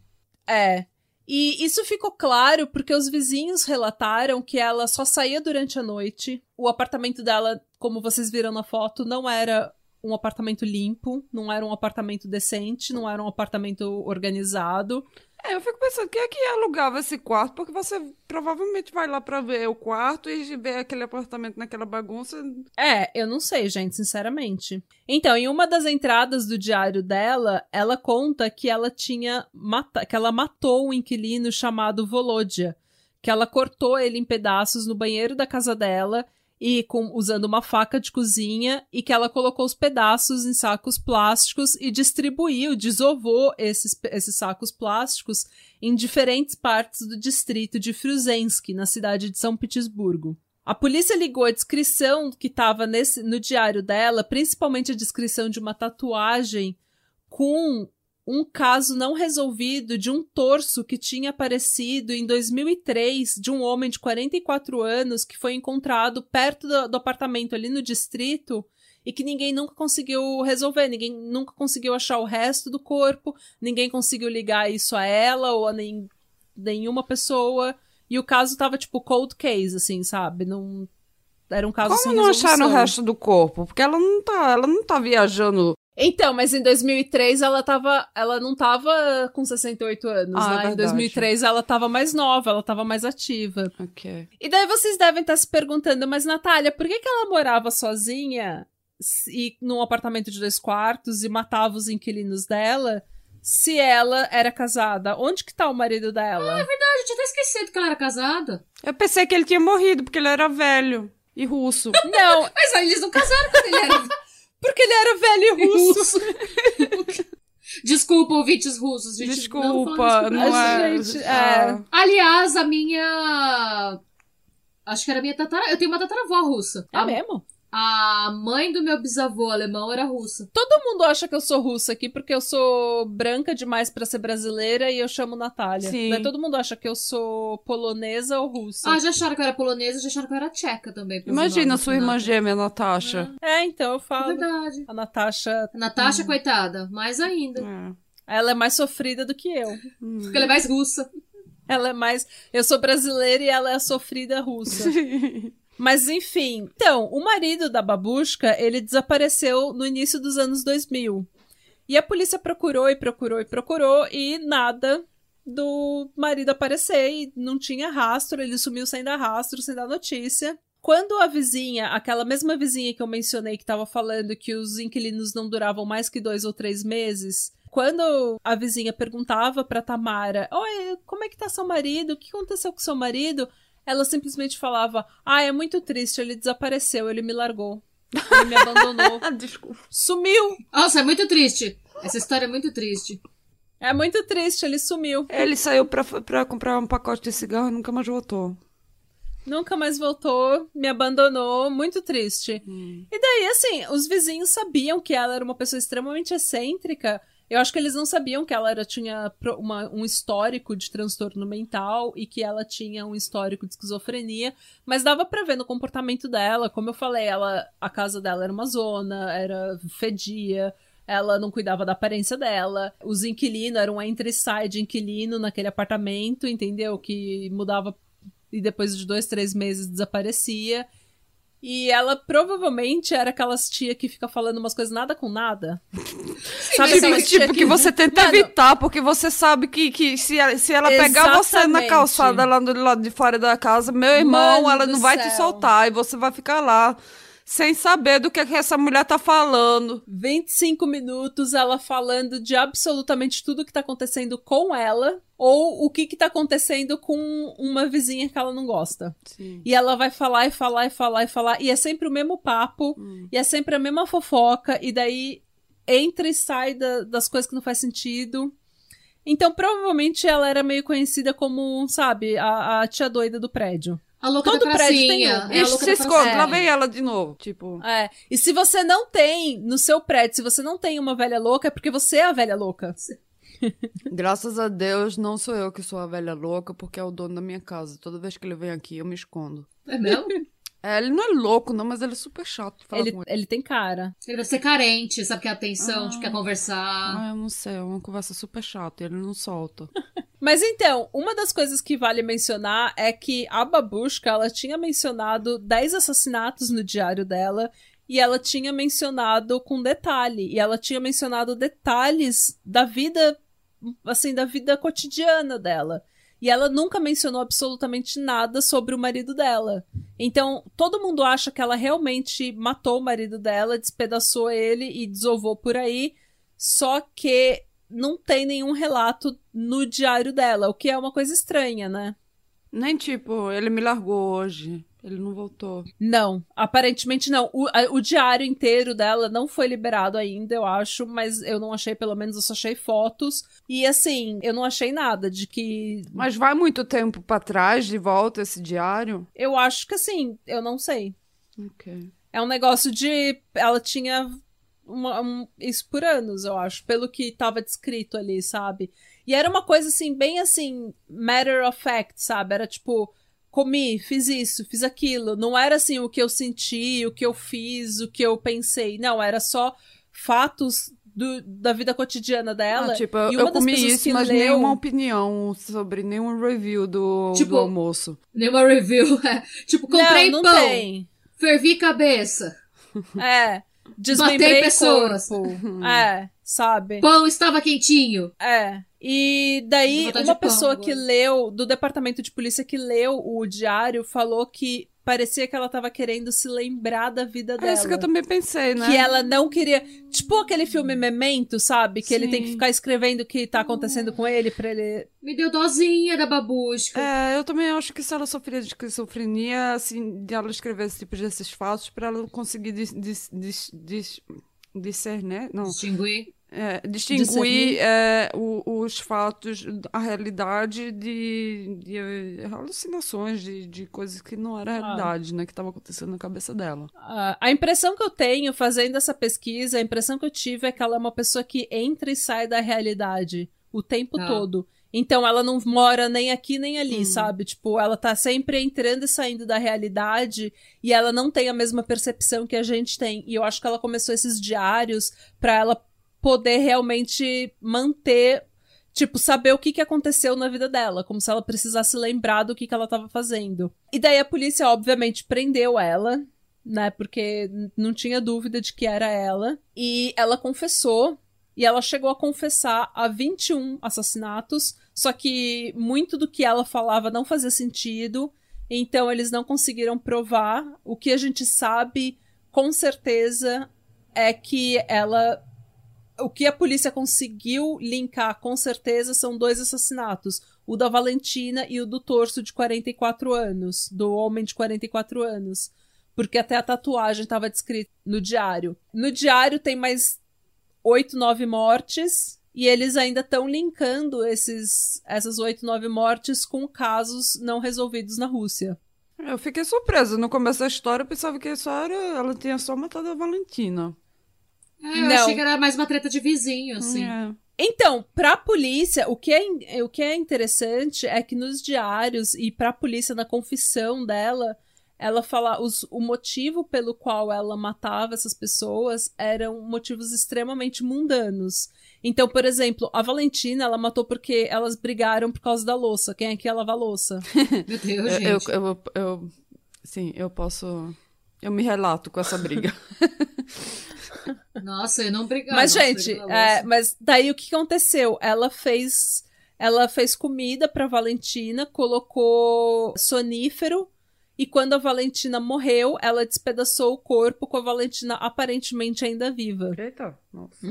É. E isso ficou claro porque os vizinhos relataram que ela só saía durante a noite. O apartamento dela, como vocês viram na foto, não era um apartamento limpo, não era um apartamento decente, não era um apartamento organizado. É, eu fico pensando, quem é que alugava esse quarto? Porque você provavelmente vai lá pra ver o quarto e ver aquele apartamento naquela bagunça. É, eu não sei, gente, sinceramente. Então, em uma das entradas do diário dela, ela conta que ela tinha que ela matou um inquilino chamado Volodya, que ela cortou ele em pedaços no banheiro da casa dela e com usando uma faca de cozinha e que ela colocou os pedaços em sacos plásticos e distribuiu, desovou esses, esses sacos plásticos em diferentes partes do distrito de Fruzensky, na cidade de São Petersburgo. A polícia ligou a descrição que estava no diário dela, principalmente a descrição de uma tatuagem com um caso não resolvido de um torso que tinha aparecido em 2003 de um homem de 44 anos que foi encontrado perto do, do apartamento ali no distrito e que ninguém nunca conseguiu resolver, ninguém nunca conseguiu achar o resto do corpo, ninguém conseguiu ligar isso a ela ou a nem, nenhuma pessoa. E o caso tava tipo cold case, assim, sabe? Não. Era um caso Como não acharam o resto do corpo? Porque ela não tá, ela não tá viajando. Então, mas em 2003 ela tava. Ela não tava com 68 anos, Ah, é né? em verdade. 2003 ela tava mais nova, ela tava mais ativa. Ok. E daí vocês devem estar se perguntando, mas Natália, por que, que ela morava sozinha e num apartamento de dois quartos e matava os inquilinos dela se ela era casada? Onde que tá o marido dela? Ah, eu tinha até esquecido que ela era casada. Eu pensei que ele tinha morrido, porque ele era velho e russo. Não, Mas aí eles não casaram quando ele era porque ele era velho e russo. russo. Desculpa, ouvintes russos. gente. Desculpa, não, não, é. gente- é. ah, Aliás, a minha. Acho que era a minha tatara. Eu tenho uma tataravó russa. É a, mesmo? A mãe do meu bisavô alemão era russa. Todo mundo acha que eu sou russa aqui porque eu sou branca demais pra ser brasileira e eu chamo Natália. Sim. Daí todo mundo acha que eu sou polonesa ou russa. Ah, já acharam que eu era polonesa, já acharam que eu era tcheca também. Imagina nomes, sua irmã né? gêmea, Natasha. É, então eu É falo. verdade. A Natasha, A Natasha, coitada, mais ainda. É. ela é mais sofrida do que eu. Porque ela é mais russa. Ela é mais. Eu sou brasileira e ela é a sofrida russa. Mas enfim. Então, o marido da babushka, ele desapareceu no início dos anos 2000. E a polícia procurou e procurou e procurou e nada do marido aparecer e não tinha rastro, ele sumiu sem dar rastro, sem dar notícia. Quando a vizinha, aquela mesma vizinha que eu mencionei que tava falando que os inquilinos não duravam mais que dois ou três meses, quando a vizinha perguntava pra Tamara: Oi, como é que tá seu marido? O que aconteceu com seu marido? Ela simplesmente falava: Ah, é muito triste, ele desapareceu, ele me largou. Ele me abandonou. Desculpa. Sumiu! Nossa, é muito triste. Essa história é muito triste. É muito triste, ele sumiu. Ele saiu pra, pra comprar um pacote de cigarro e nunca mais voltou. Nunca mais voltou, me abandonou, muito triste. E daí, assim, os vizinhos sabiam que ela era uma pessoa extremamente excêntrica. Eu acho que eles não sabiam que ela era, tinha uma- um histórico de transtorno mental e que ela tinha um histórico de esquizofrenia, mas dava pra ver no comportamento dela. Como eu falei, ela, a casa dela era uma zona, era fedia, ela não cuidava da aparência dela. Os inquilinos eram um entre e sai de inquilino naquele apartamento, entendeu? Que mudava e depois de dois, três meses desaparecia. E ela provavelmente era aquelas tia que fica falando umas coisas nada com nada. Sabe mas Tipo, tipo que você tenta Mano, evitar, porque você sabe que, que se, ela, se ela pegar você na calçada lá do lado de fora da casa, meu irmão, Mano ela não vai te soltar e você vai ficar lá sem saber do que, que essa mulher tá falando. 25 minutos ela falando de absolutamente tudo que tá acontecendo com ela ou o que que tá acontecendo com uma vizinha que ela não gosta. Sim. E ela vai falar e falar e falar e falar e é sempre o mesmo papo e é sempre a mesma fofoca e daí entra e sai da- das coisas que não faz sentido. Então, provavelmente ela era meio conhecida como, sabe, a, a tia doida do prédio. A louca Todo da prédio tem um. É a Ixi, louca se da esconde, lá vem ela de novo. Tipo, É. E se você não tem no seu prédio, se você não tem uma velha louca, é porque você é a velha louca. graças a Deus, não sou eu que sou a velha louca, porque é o dono da minha casa. Toda vez que ele vem aqui, eu me escondo. É mesmo? É, ele não é louco, não, mas ele é super chato Ele, com ele. ele tem cara. Ele deve ser carente, sabe? Quer atenção, tipo, quer conversar. Ah, eu não sei, é uma conversa super chata, ele não solta. Mas então, uma das coisas que vale mencionar é que a babushka, ela tinha mencionado 10 assassinatos no diário dela e ela tinha mencionado com detalhe, e ela tinha mencionado detalhes da vida, assim, da vida cotidiana dela. E ela nunca mencionou absolutamente nada sobre o marido dela. Então, todo mundo acha que ela realmente matou o marido dela, despedaçou ele e desovou por aí. Só que não tem nenhum relato no diário dela, o que é uma coisa estranha, né? Nem tipo, ele me largou hoje, ele não voltou. Não, aparentemente não. O, a- o diário inteiro dela não foi liberado ainda, eu acho, mas eu não achei, pelo menos eu só achei fotos. E assim, eu não achei nada de que. Mas vai muito tempo pra trás, de volta, esse diário? Eu acho que assim, eu não sei. Ok. É um negócio de. Ela tinha uma- um- isso por anos, eu acho, pelo que tava descrito ali, sabe? E era uma coisa assim, bem assim, matter of fact, sabe? Era tipo, comi, fiz isso, fiz aquilo. Não era assim o que eu senti, o que eu fiz, o que eu pensei. Não, era só fatos do- da vida cotidiana dela. Ah, tipo, e eu, uma eu das comi isso, mas leu- nenhuma opinião sobre nenhum review do, Tipo, do almoço. Nenhuma review. é. Tipo, comprei não, não pão, tem. fervi cabeça. É. Desmembrei pessoas. corpo. É, sabe? Pão estava quentinho. É. E daí, uma pessoa agora. que leu, do departamento de polícia que leu o diário, falou que parecia que ela tava querendo se lembrar da vida É dela. isso que eu também pensei, né? Que ela não queria. Tipo aquele filme Memento, sabe? Que ele tem que Sim. ficar escrevendo o que tá acontecendo com ele pra ele. Me deu dozinha da babusca. É, eu também acho que se ela sofria de esquizofrenia, assim, de ela escrever esse tipo desses fatos pra ela conseguir dis, dis, dis, dis, discernir, não, Distinguir. É, distinguir é, o- os fatos, a realidade de, de eh, alucinações, de, de coisas que não era realidade, né, que estava acontecendo na cabeça dela. Ah, a impressão que eu tenho fazendo essa pesquisa, a impressão que eu tive é que ela é uma pessoa que entra e sai da realidade o tempo Ah. todo. Então ela não mora nem aqui nem ali, Hum. sabe? Tipo, ela tá sempre entrando e saindo da realidade e ela não tem a mesma percepção que a gente tem. E eu acho que ela começou esses diários pra ela poder realmente manter, tipo, saber o que, que aconteceu na vida dela, como se ela precisasse lembrar do que, que ela tava fazendo. E daí a polícia, obviamente, prendeu ela, né? Porque não tinha dúvida de que era ela. E ela confessou. E ela chegou a confessar a 21 assassinatos, Só que muito do que ela falava não fazia sentido, então eles não conseguiram provar. O que a gente sabe com certeza é que ela. O que a polícia conseguiu linkar com certeza são dois assassinatos: o da Valentina e o do torso de 44 anos, do homem de 44 anos. Porque até a tatuagem estava descrita no diário. No diário tem mais oito, nove mortes. E eles ainda estão linkando esses, essas oito, nove mortes com casos não resolvidos na Rússia. Eu fiquei surpresa. No começo da história, eu pensava que só era, ela tinha só matado a Valentina. É, eu Não. achei que era mais uma treta de vizinho, assim. É. Então, pra polícia, o que, é, o que é interessante é que nos diários e pra polícia, na confissão dela, ela fala os, o motivo pelo qual ela matava essas pessoas eram motivos extremamente mundanos. Então, por exemplo, a Valentina, ela matou porque elas brigaram por causa da louça. Quem é que lava a louça? Meu Deus, Eu, gente. eu, eu, eu- sim, eu posso. Eu me relato com essa briga. Nossa, eu não brigava. Mas, nossa, gente, é, louça. mas daí o que aconteceu? Ela fez. Ela fez comida pra Valentina, colocou sonífero, e quando a Valentina morreu, ela despedaçou o corpo com a Valentina aparentemente ainda viva. Eita, nossa.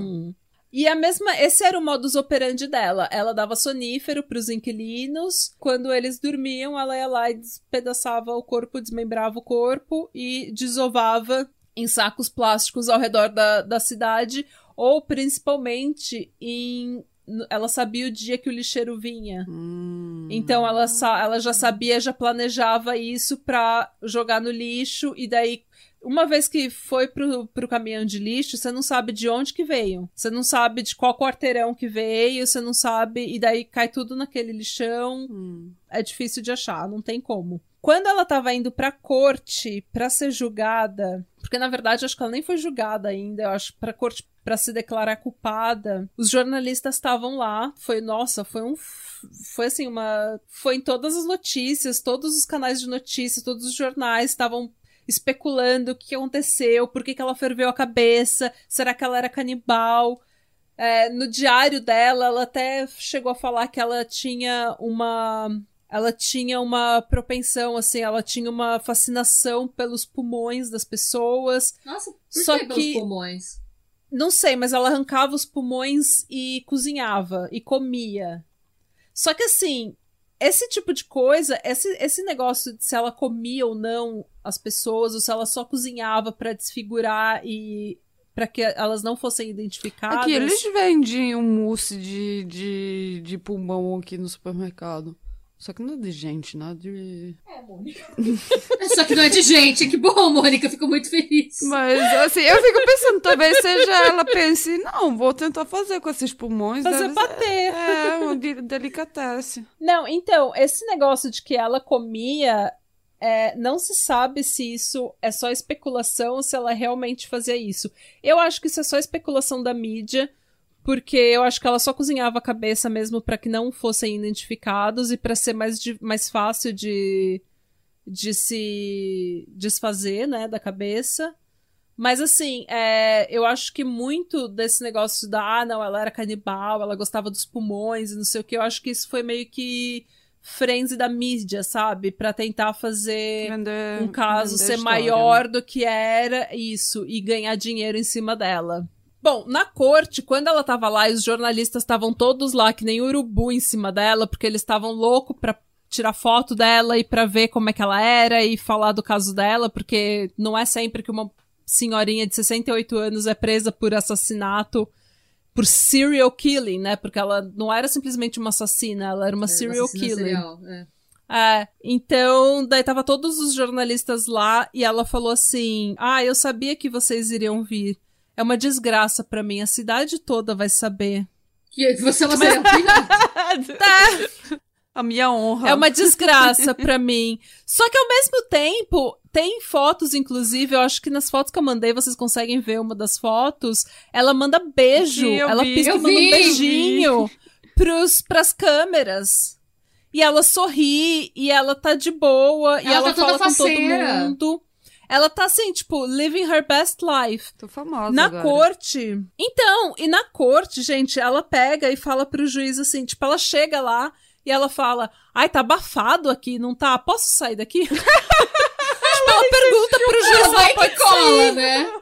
E a mesma, esse era o modus operandi dela. Ela dava sonífero pros inquilinos. Quando eles dormiam, ela ia lá e despedaçava o corpo, desmembrava o corpo e desovava em sacos plásticos ao redor da, da cidade, ou principalmente em. Ela sabia o dia que o lixeiro vinha. Hum. Então ela, ela já sabia, já planejava isso pra jogar no lixo, e daí, uma vez que foi pro, pro caminhão de lixo, você não sabe de onde que veio. Você não sabe de qual quarteirão que veio, você não sabe, e daí cai tudo naquele lixão. Hum. É difícil de achar, não tem como. Quando ela tava indo pra corte pra ser julgada, porque na verdade acho que ela nem foi julgada ainda, eu acho pra corte pra se declarar culpada, os jornalistas estavam lá, foi nossa, foi um foi assim uma foi em todas as notícias, todos os canais de notícias, todos os jornais estavam especulando o que aconteceu, por que, que ela ferveu a cabeça, será que ela era canibal? É, no diário dela, ela até chegou a falar que ela tinha uma. Ela tinha uma propensão, assim, ela tinha uma fascinação pelos pulmões das pessoas. Nossa, por Só que pulmões? Não sei, mas ela arrancava os pulmões e cozinhava e comia. Só que assim, esse tipo de coisa, esse, esse negócio de se ela comia ou não as pessoas, ou se ela só cozinhava pra desfigurar e pra que elas não fossem identificadas. Aqui, eles vendem um mousse de, de, de pulmão aqui no supermercado. Só que não é de gente, não é de. É, Mônica. Só que não é de gente. Que bom, Mônica. Fico muito feliz. Mas, assim, eu fico pensando, talvez seja ela pense, não, vou tentar fazer com esses pulmões. Fazer deve bater. É, uma de- delicatesse. Não, então, esse negócio de que ela comia, é, não se sabe se isso é só especulação ou se ela realmente fazia isso. Eu acho que isso é só especulação da mídia, porque eu acho que ela só cozinhava a cabeça mesmo para que não fossem identificados e para ser mais, di- mais fácil de, de se desfazer, né, da cabeça. Mas assim, é, eu acho que muito desse negócio da, ah, não, ela era canibal, ela gostava dos pulmões e não sei o que, eu acho que isso foi meio que frenzy da mídia, sabe? Pra tentar fazer Vender, um caso ser história, maior do que era isso e ganhar dinheiro em cima dela. Bom, na corte, quando ela tava lá e os jornalistas estavam todos lá que nem urubu em cima dela, porque eles estavam loucos pra tirar foto dela e pra ver como é que ela era e falar do caso dela, porque não é sempre que uma senhorinha de 68 anos é presa por assassinato, por serial killing, né? Porque ela não era simplesmente uma assassina, ela era uma É, serial killer. serial, é. É, então, daí tava todos os jornalistas lá e ela falou assim: Ah, eu sabia que vocês iriam vir. É uma desgraça pra mim, a cidade toda vai saber. Que você é uma serial killer? Tá, A minha honra. é uma desgraça pra mim. Só que ao mesmo tempo, tem fotos, inclusive, eu acho que nas fotos que eu mandei vocês conseguem ver uma das fotos. Ela manda beijo, Sim, ela vi. pisca e manda um vi, beijinho pros, pras câmeras. E ela sorri, e ela tá de boa, e Ela ela tá toda fala com todo mundo. Ela tá assim, tipo, living her best life. Tô famosa Na agora. corte. Então, e na corte, gente, ela pega e fala pro juiz assim, tipo, ela chega lá e ela fala: Ai, tá abafado aqui, não tá? Posso sair daqui? tipo, ela pergunta pro juiz, Vai ela pode que cola, sair. né?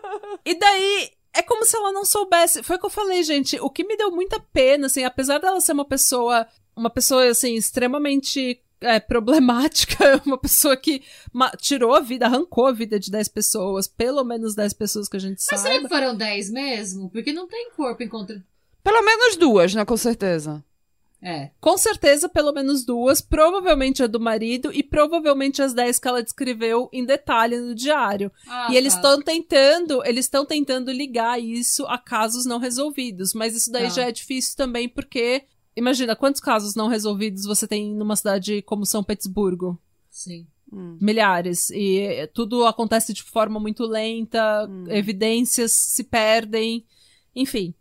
E daí, é como se ela não soubesse. Foi o que eu falei, gente. O que me deu muita pena, assim, apesar dela ser uma pessoa, uma pessoa, assim, extremamente é, problemática, uma pessoa que ma- tirou a vida, arrancou a vida de 10 pessoas, pelo menos 10 pessoas que a gente Mas será sabe. que foram 10 mesmo? Porque não tem corpo em contra. Pelo menos duas, né? Com certeza. É. Com certeza, pelo menos duas, provavelmente a do marido e provavelmente as 10 que ela descreveu em detalhe no diário. Ah, e eles tá. estão tentando, eles estão tentando ligar isso a casos não resolvidos, mas isso daí Tá. já é difícil também porque imagina quantos casos não resolvidos você tem numa cidade como São Petersburgo? Sim. Milhares. E eh, tudo acontece de forma muito lenta, evidências se perdem, enfim.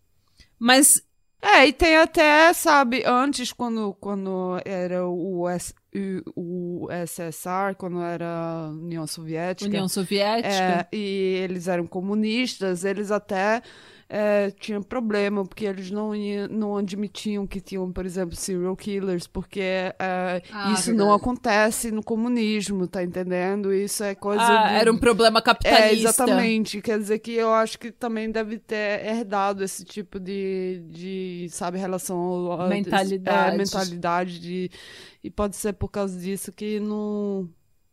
Mas É, e tem até, sabe, antes, quando, quando era o, S, o, SSR, quando era a União Soviética. União Soviética. É, e eles eram comunistas, eles até é, tinham problema, porque eles não, não admitiam que tinham, por exemplo, serial killers, porque é, Ah, isso verdade. não acontece no comunismo, tá entendendo? Isso é coisa Ah, de- era um problema capitalista. é, exatamente. Quer dizer que eu acho que também deve ter herdado esse tipo de, de sabe, relação ao- Mentalidade. É, mentalidade de, e pode ser por causa disso que não,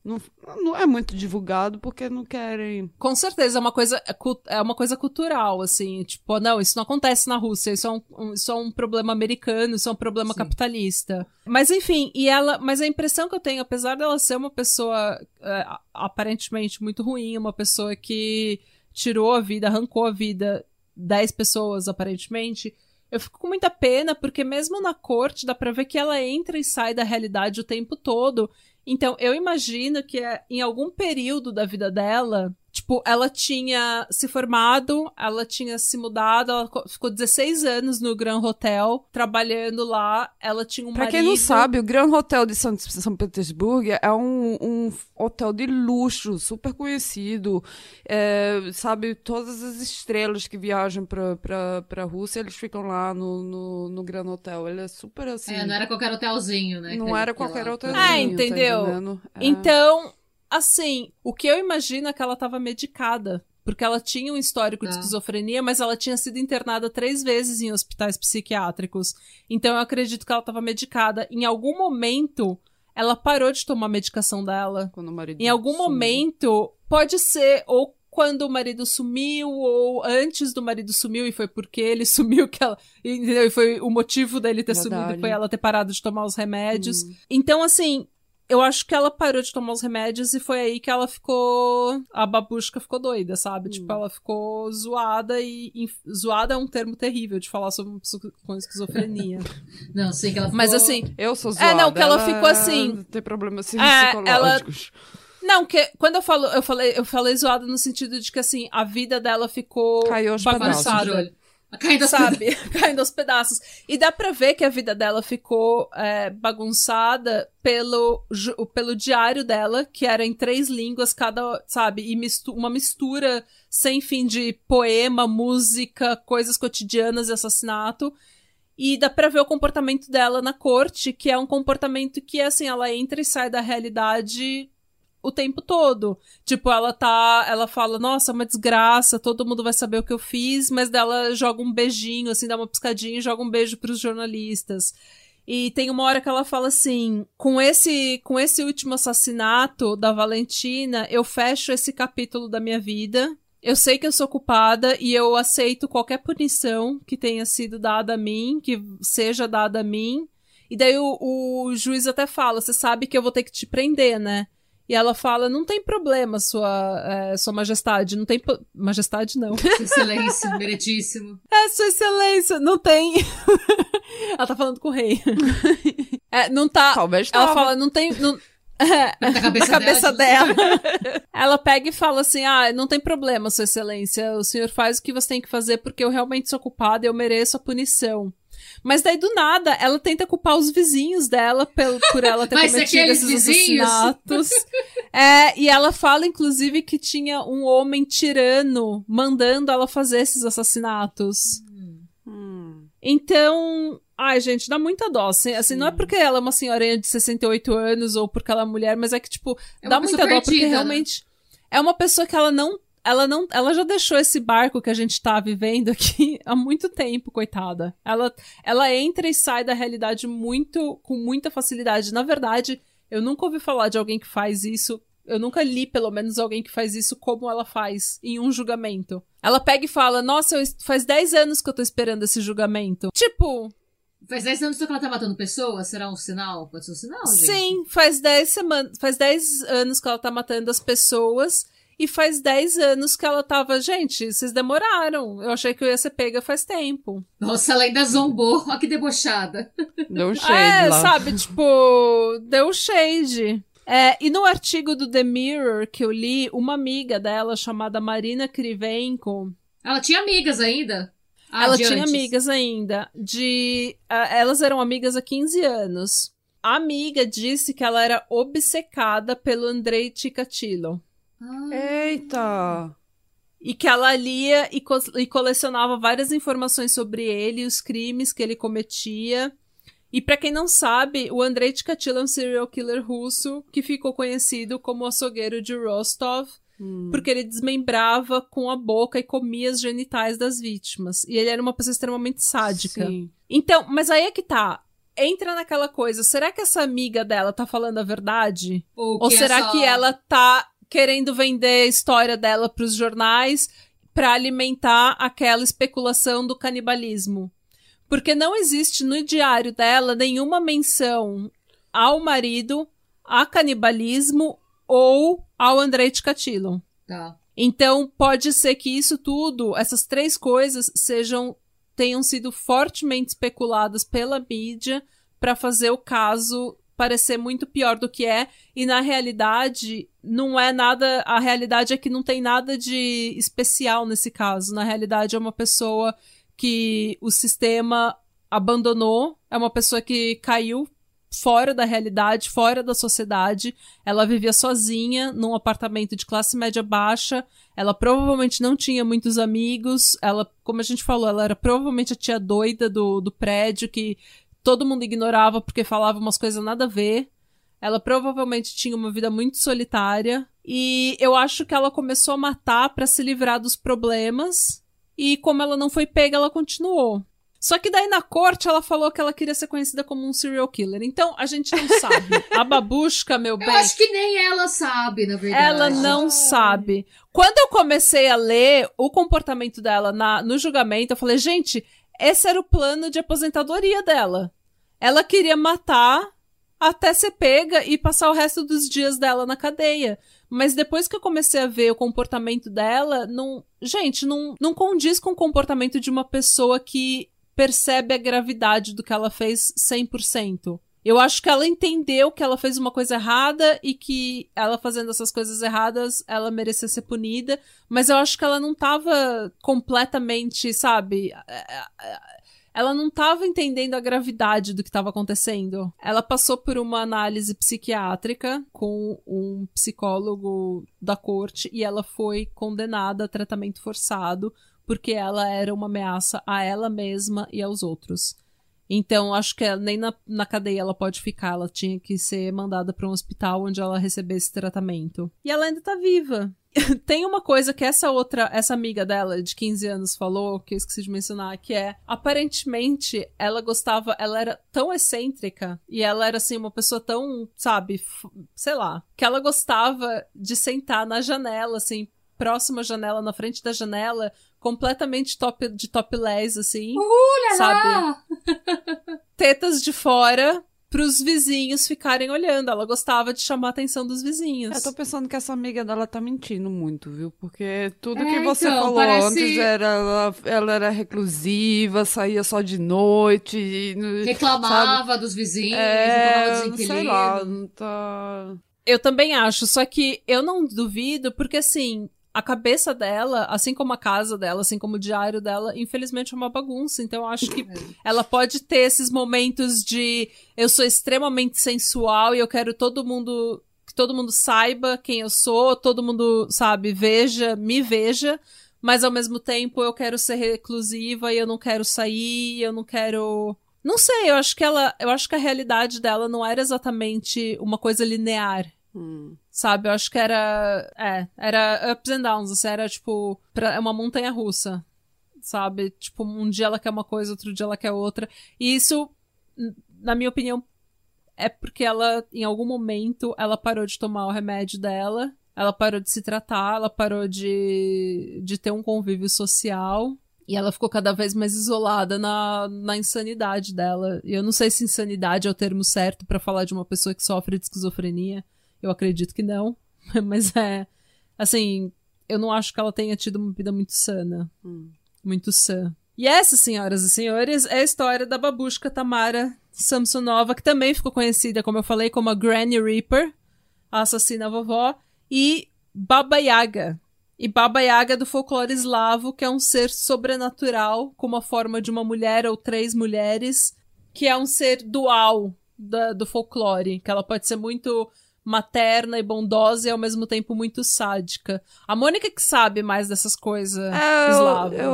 não, não é muito divulgado porque não querem. Com certeza, é uma coisa, é é uma coisa cultural, assim. Tipo, não, isso não acontece na Rússia, isso é um, um- isso é um problema americano, isso é um problema Sim. capitalista. Mas enfim, e ela. Mas a impressão que eu tenho, apesar dela ser uma pessoa é, aparentemente muito ruim, uma pessoa que tirou a vida, arrancou a vida 10 pessoas, aparentemente. Eu fico com muita pena, porque mesmo na corte dá pra ver que ela entra e sai da realidade o tempo todo. Então, eu imagino que é, em algum período da vida dela, tipo, ela tinha se formado, ela tinha se mudado, ela co- ficou 16 anos no Grand Hotel, trabalhando lá, ela tinha um Pra marido... quem não sabe, o Grand Hotel de São, São Petersburgo é um, um hotel de luxo, super conhecido. É, sabe, todas as estrelas que viajam pra, pra, pra Rússia, eles ficam lá no, no, no Grand Hotel. Ele é super assim. É, não era qualquer hotelzinho, né? Não era que qualquer ela- hotelzinho. Ah, tá entendeu? entendendo? É. Então, assim, o que eu imagino é que ela tava medicada. Porque ela tinha um histórico de Ah. esquizofrenia, mas ela tinha sido internada três vezes em hospitais psiquiátricos. Então eu acredito que ela tava medicada. Em algum momento, ela parou de tomar a medicação dela. Quando o marido Em algum sumiu. momento, pode ser ou quando o marido sumiu, ou antes do marido sumiu, e foi porque ele sumiu que ela. Entendeu? E foi o motivo dele ter Verdade. sumido, foi ela ter parado de tomar os remédios. Hum. Então, assim, eu acho que ela parou de tomar os remédios e foi aí que ela ficou. A babushka ficou doida, sabe? Tipo, ela ficou zoada e. inf- Zoada é um termo terrível de falar sobre uma pessoa com esquizofrenia. Não, sei que ela ficou... Mas assim. Eu sou zoada. É, não, que ela ficou assim- Tem problemas assim, É, psicológicos. Não, que quando eu falo, eu falei, eu falei zoada no sentido de que assim, a vida dela ficou Caiu bagunçada. Caindo as sabe? Caindo aos pedaços. E dá pra ver que a vida dela ficou é, bagunçada pelo, pelo diário dela, que era em três línguas, cada, sabe? E mistu uma mistura sem fim de poema, música, coisas cotidianas e assassinato. E dá pra ver o comportamento dela na corte, que é um comportamento que, assim, ela entra e sai da realidade o tempo todo. Tipo, ela tá. Ela fala, nossa, é uma desgraça, todo mundo vai saber o que eu fiz, mas dela joga um beijinho, assim, dá uma piscadinha e joga um beijo pros jornalistas. E tem uma hora que ela fala assim: com esse, com esse último assassinato da Valentina, eu fecho esse capítulo da minha vida. Eu sei que eu sou culpada e eu aceito qualquer punição que tenha sido dada a mim, que seja dada a mim. E daí o, o juiz até fala: Você sabe que eu vou ter que te prender, né? E ela fala: Não tem problema, sua, é, sua majestade. Não tem. Majestade, não. Excelência, meritíssimo. É, Sua Excelência, não tem. ela tá falando com o rei. É, não tá. Talvez Ela tava. fala, não tem. Não... É, Na cabeça na cabeça dela, dela. ela pega e fala assim: Ah, não tem problema, Sua Excelência. O senhor faz o que você tem que fazer porque eu realmente sou culpada e eu mereço a punição. Mas daí, do nada, ela tenta culpar os vizinhos dela pelo, por ela ter Mas cometido esses vizinhos? assassinatos. É, e ela fala, inclusive, que tinha um homem tirano mandando ela fazer esses assassinatos. Hum. Então, ai, gente, dá muita dó. Assim, assim, não é porque ela é uma senhorinha de 68 anos ou porque ela é mulher, mas é que, tipo, É dá muita dó porque perdida, né? realmente é uma pessoa que ela não. Ela não. Ela já deixou esse barco que a gente tá vivendo aqui há muito tempo, coitada. Ela, ela entra e sai da realidade muito. com muita facilidade. Na verdade, eu nunca ouvi falar de alguém que faz isso. Eu nunca li, pelo menos, alguém que faz isso como ela faz, em um julgamento. Ela pega e fala: Nossa, eu, faz 10 anos que eu tô esperando esse julgamento. Tipo, Faz 10 anos que ela tá matando pessoas? Será um sinal? Pode ser um sinal, gente? Sim, faz 10 semanas, faz 10 anos que ela tá matando as pessoas e faz 10 anos que ela tava, gente, vocês demoraram. Eu achei que eu ia ser pega faz tempo. Nossa, ela ainda zombou. Olha que debochada. Deu um shade é, lá. sabe, tipo, deu shade. É, e no artigo do The Mirror que eu li, uma amiga dela chamada Marina Krivenko, Ela tinha amigas ainda? Ah, ela tinha antes. amigas ainda, de. ah, elas eram amigas há 15 anos. A amiga disse que ela era obcecada pelo Andrei Ticatilo. Ah, Eita! E que ela lia e, co- e colecionava várias informações sobre ele, os crimes que ele cometia. E pra quem não sabe, o Andrei Ticatilo é um serial killer russo que ficou conhecido como o açougueiro de Rostov, Hum. porque ele desmembrava com a boca e comia as genitais das vítimas. E ele era uma pessoa extremamente sádica. Sim. Então, mas aí é que tá. Entra naquela coisa, será que essa amiga dela tá falando a verdade? Ou, Ou que é será só- que ela tá querendo vender a história dela pros jornais pra alimentar aquela especulação do canibalismo? Porque não existe no diário dela nenhuma menção ao marido, a canibalismo ou ao Andrei Ticatilo. Tá. Então, pode ser que isso tudo, essas três coisas, sejam tenham sido fortemente especuladas pela mídia para fazer o caso parecer muito pior do que é, e na realidade não é nada, a realidade é que não tem nada de especial nesse caso. Na realidade é uma pessoa que o sistema abandonou, é uma pessoa que caiu fora da realidade, fora da sociedade. Ela vivia sozinha num apartamento de classe média baixa. Ela provavelmente não tinha muitos amigos. Ela, como a gente falou, ela era provavelmente a tia doida do, do prédio que todo mundo ignorava porque falava umas coisas nada a ver. Ela provavelmente tinha uma vida muito solitária. E eu acho que ela começou a matar pra se livrar dos problemas. E como ela não foi pega, ela continuou. Só que daí na corte ela falou que ela queria ser conhecida como um serial killer. Então a gente não sabe. A babushka, meu bem. Eu acho que nem ela sabe, na verdade. Ela não sabe. Quando eu comecei a ler o comportamento dela na, no julgamento, eu falei, gente, esse era o plano de aposentadoria dela. Ela queria matar até ser pega e passar o resto dos dias dela na cadeia. Mas depois que eu comecei a ver o comportamento dela, não. Gente, não, não condiz com o comportamento de uma pessoa que percebe a gravidade do que ela fez 100%. Eu acho que ela entendeu que ela fez uma coisa errada e que ela fazendo essas coisas erradas, ela merecia ser punida, mas eu acho que ela não tava completamente, sabe? Ela não tava entendendo a gravidade do que estava acontecendo. Ela passou por uma análise psiquiátrica com um psicólogo da corte e ela foi condenada a tratamento forçado porque ela era uma ameaça a ela mesma e aos outros. Então, acho que ela- nem na, na cadeia ela pode ficar, ela tinha que ser mandada para um hospital onde ela recebesse tratamento. E ela ainda tá viva. Tem uma coisa que essa outra, essa amiga dela de 15 anos falou, que eu esqueci de mencionar, que é, aparentemente, ela gostava, ela era tão excêntrica e ela era assim uma pessoa tão, sabe, sei lá, que ela gostava de sentar na janela assim, próxima janela, na frente da janela, completamente top de topless assim, sabe? Ah, tetas de fora pros vizinhos ficarem olhando. Ela gostava de chamar a atenção dos vizinhos. Eu tô pensando que essa amiga dela tá mentindo muito, viu? Porque tudo É, que você então, falou parece- antes era ela, ela era reclusiva, saía só de noite. e no- reclamava dos vizinhos, É, reclamava dos sei lá, não tá. Eu também acho, só que eu não duvido, porque assim, a cabeça dela, assim como a casa dela, assim como o diário dela, infelizmente é uma bagunça. Então eu acho que É. ela pode ter esses momentos de eu sou extremamente sensual e eu quero todo mundo todo mundo saiba quem eu sou, todo mundo, sabe, veja, me veja, mas ao mesmo tempo eu quero ser reclusiva e eu não quero sair, eu não quero. Não sei, eu acho que ela. Eu acho que a realidade dela não era exatamente uma coisa linear. Hum. Sabe? Eu acho que era. É, era ups and downs. Assim, era tipo. Pra, é uma montanha russa. Sabe? Tipo, um dia ela quer uma coisa, outro dia ela quer outra. E isso, na minha opinião, é porque ela, em algum momento, ela parou de tomar o remédio dela, ela parou de se tratar, ela parou de, de ter um convívio social. E ela ficou cada vez mais isolada na, na insanidade dela. E eu não sei se insanidade é o termo certo para falar de uma pessoa que sofre de esquizofrenia. Eu acredito que não. Mas é. Assim, eu não acho que ela tenha tido uma vida muito sana. Hum. Muito sã. E essa, senhoras e senhores, é a história da babushka Tamara Samsonova, que também ficou conhecida, como eu falei, como a Granny Reaper, a assassina vovó, e Baba Yaga. E Baba Yaga do folclore eslavo, que é um ser sobrenatural, com a forma de uma mulher ou três mulheres, que é um ser dual da, do folclore, que ela pode ser muito materna e bondosa e ao mesmo tempo muito sádica. A Mônica que sabe mais dessas coisas É, eslavas. eu,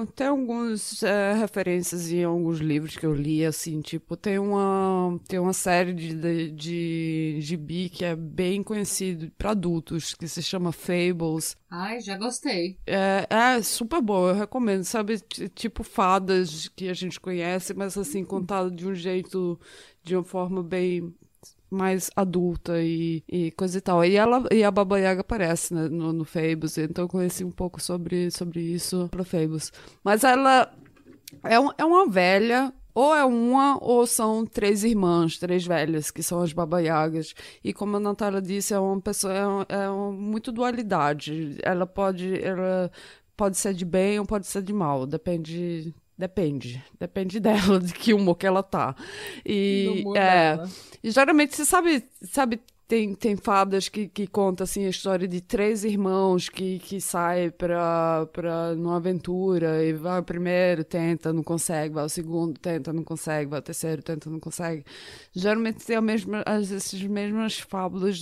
eu tenho algumas é, referências em alguns livros que eu li, assim, tipo, tem uma, tem uma série de, de, de gibi que é bem conhecido para adultos, que se chama Fables. Ai, já gostei. É, é super bom, eu recomendo, sabe? T- Tipo fadas que a gente conhece, mas assim, contado de um jeito, de uma forma bem mais adulta e, e coisa e tal. E, ela, e a Baba Yaga aparece né, no, no Fables, então eu conheci um pouco sobre, sobre isso pra Fables. Mas ela é, um- é uma velha, ou é uma, ou são três irmãs, três velhas, que são as Baba Yagas. E como a Natália disse, é uma pessoa, é, um- é um- muito dualidade. Ela pode, ela pode ser de bem ou pode ser de mal, depende... Depende, depende dela, de que humor que ela tá. E, é, dela. e geralmente, você sabe, sabe tem, tem fadas que, que contam assim, a história de três irmãos que, que saem pra, pra numa aventura e vai o primeiro, tenta, não consegue, vai o segundo, tenta, não consegue, vai o terceiro, tenta, não consegue. Geralmente tem a mesma, as, essas mesmas fábulas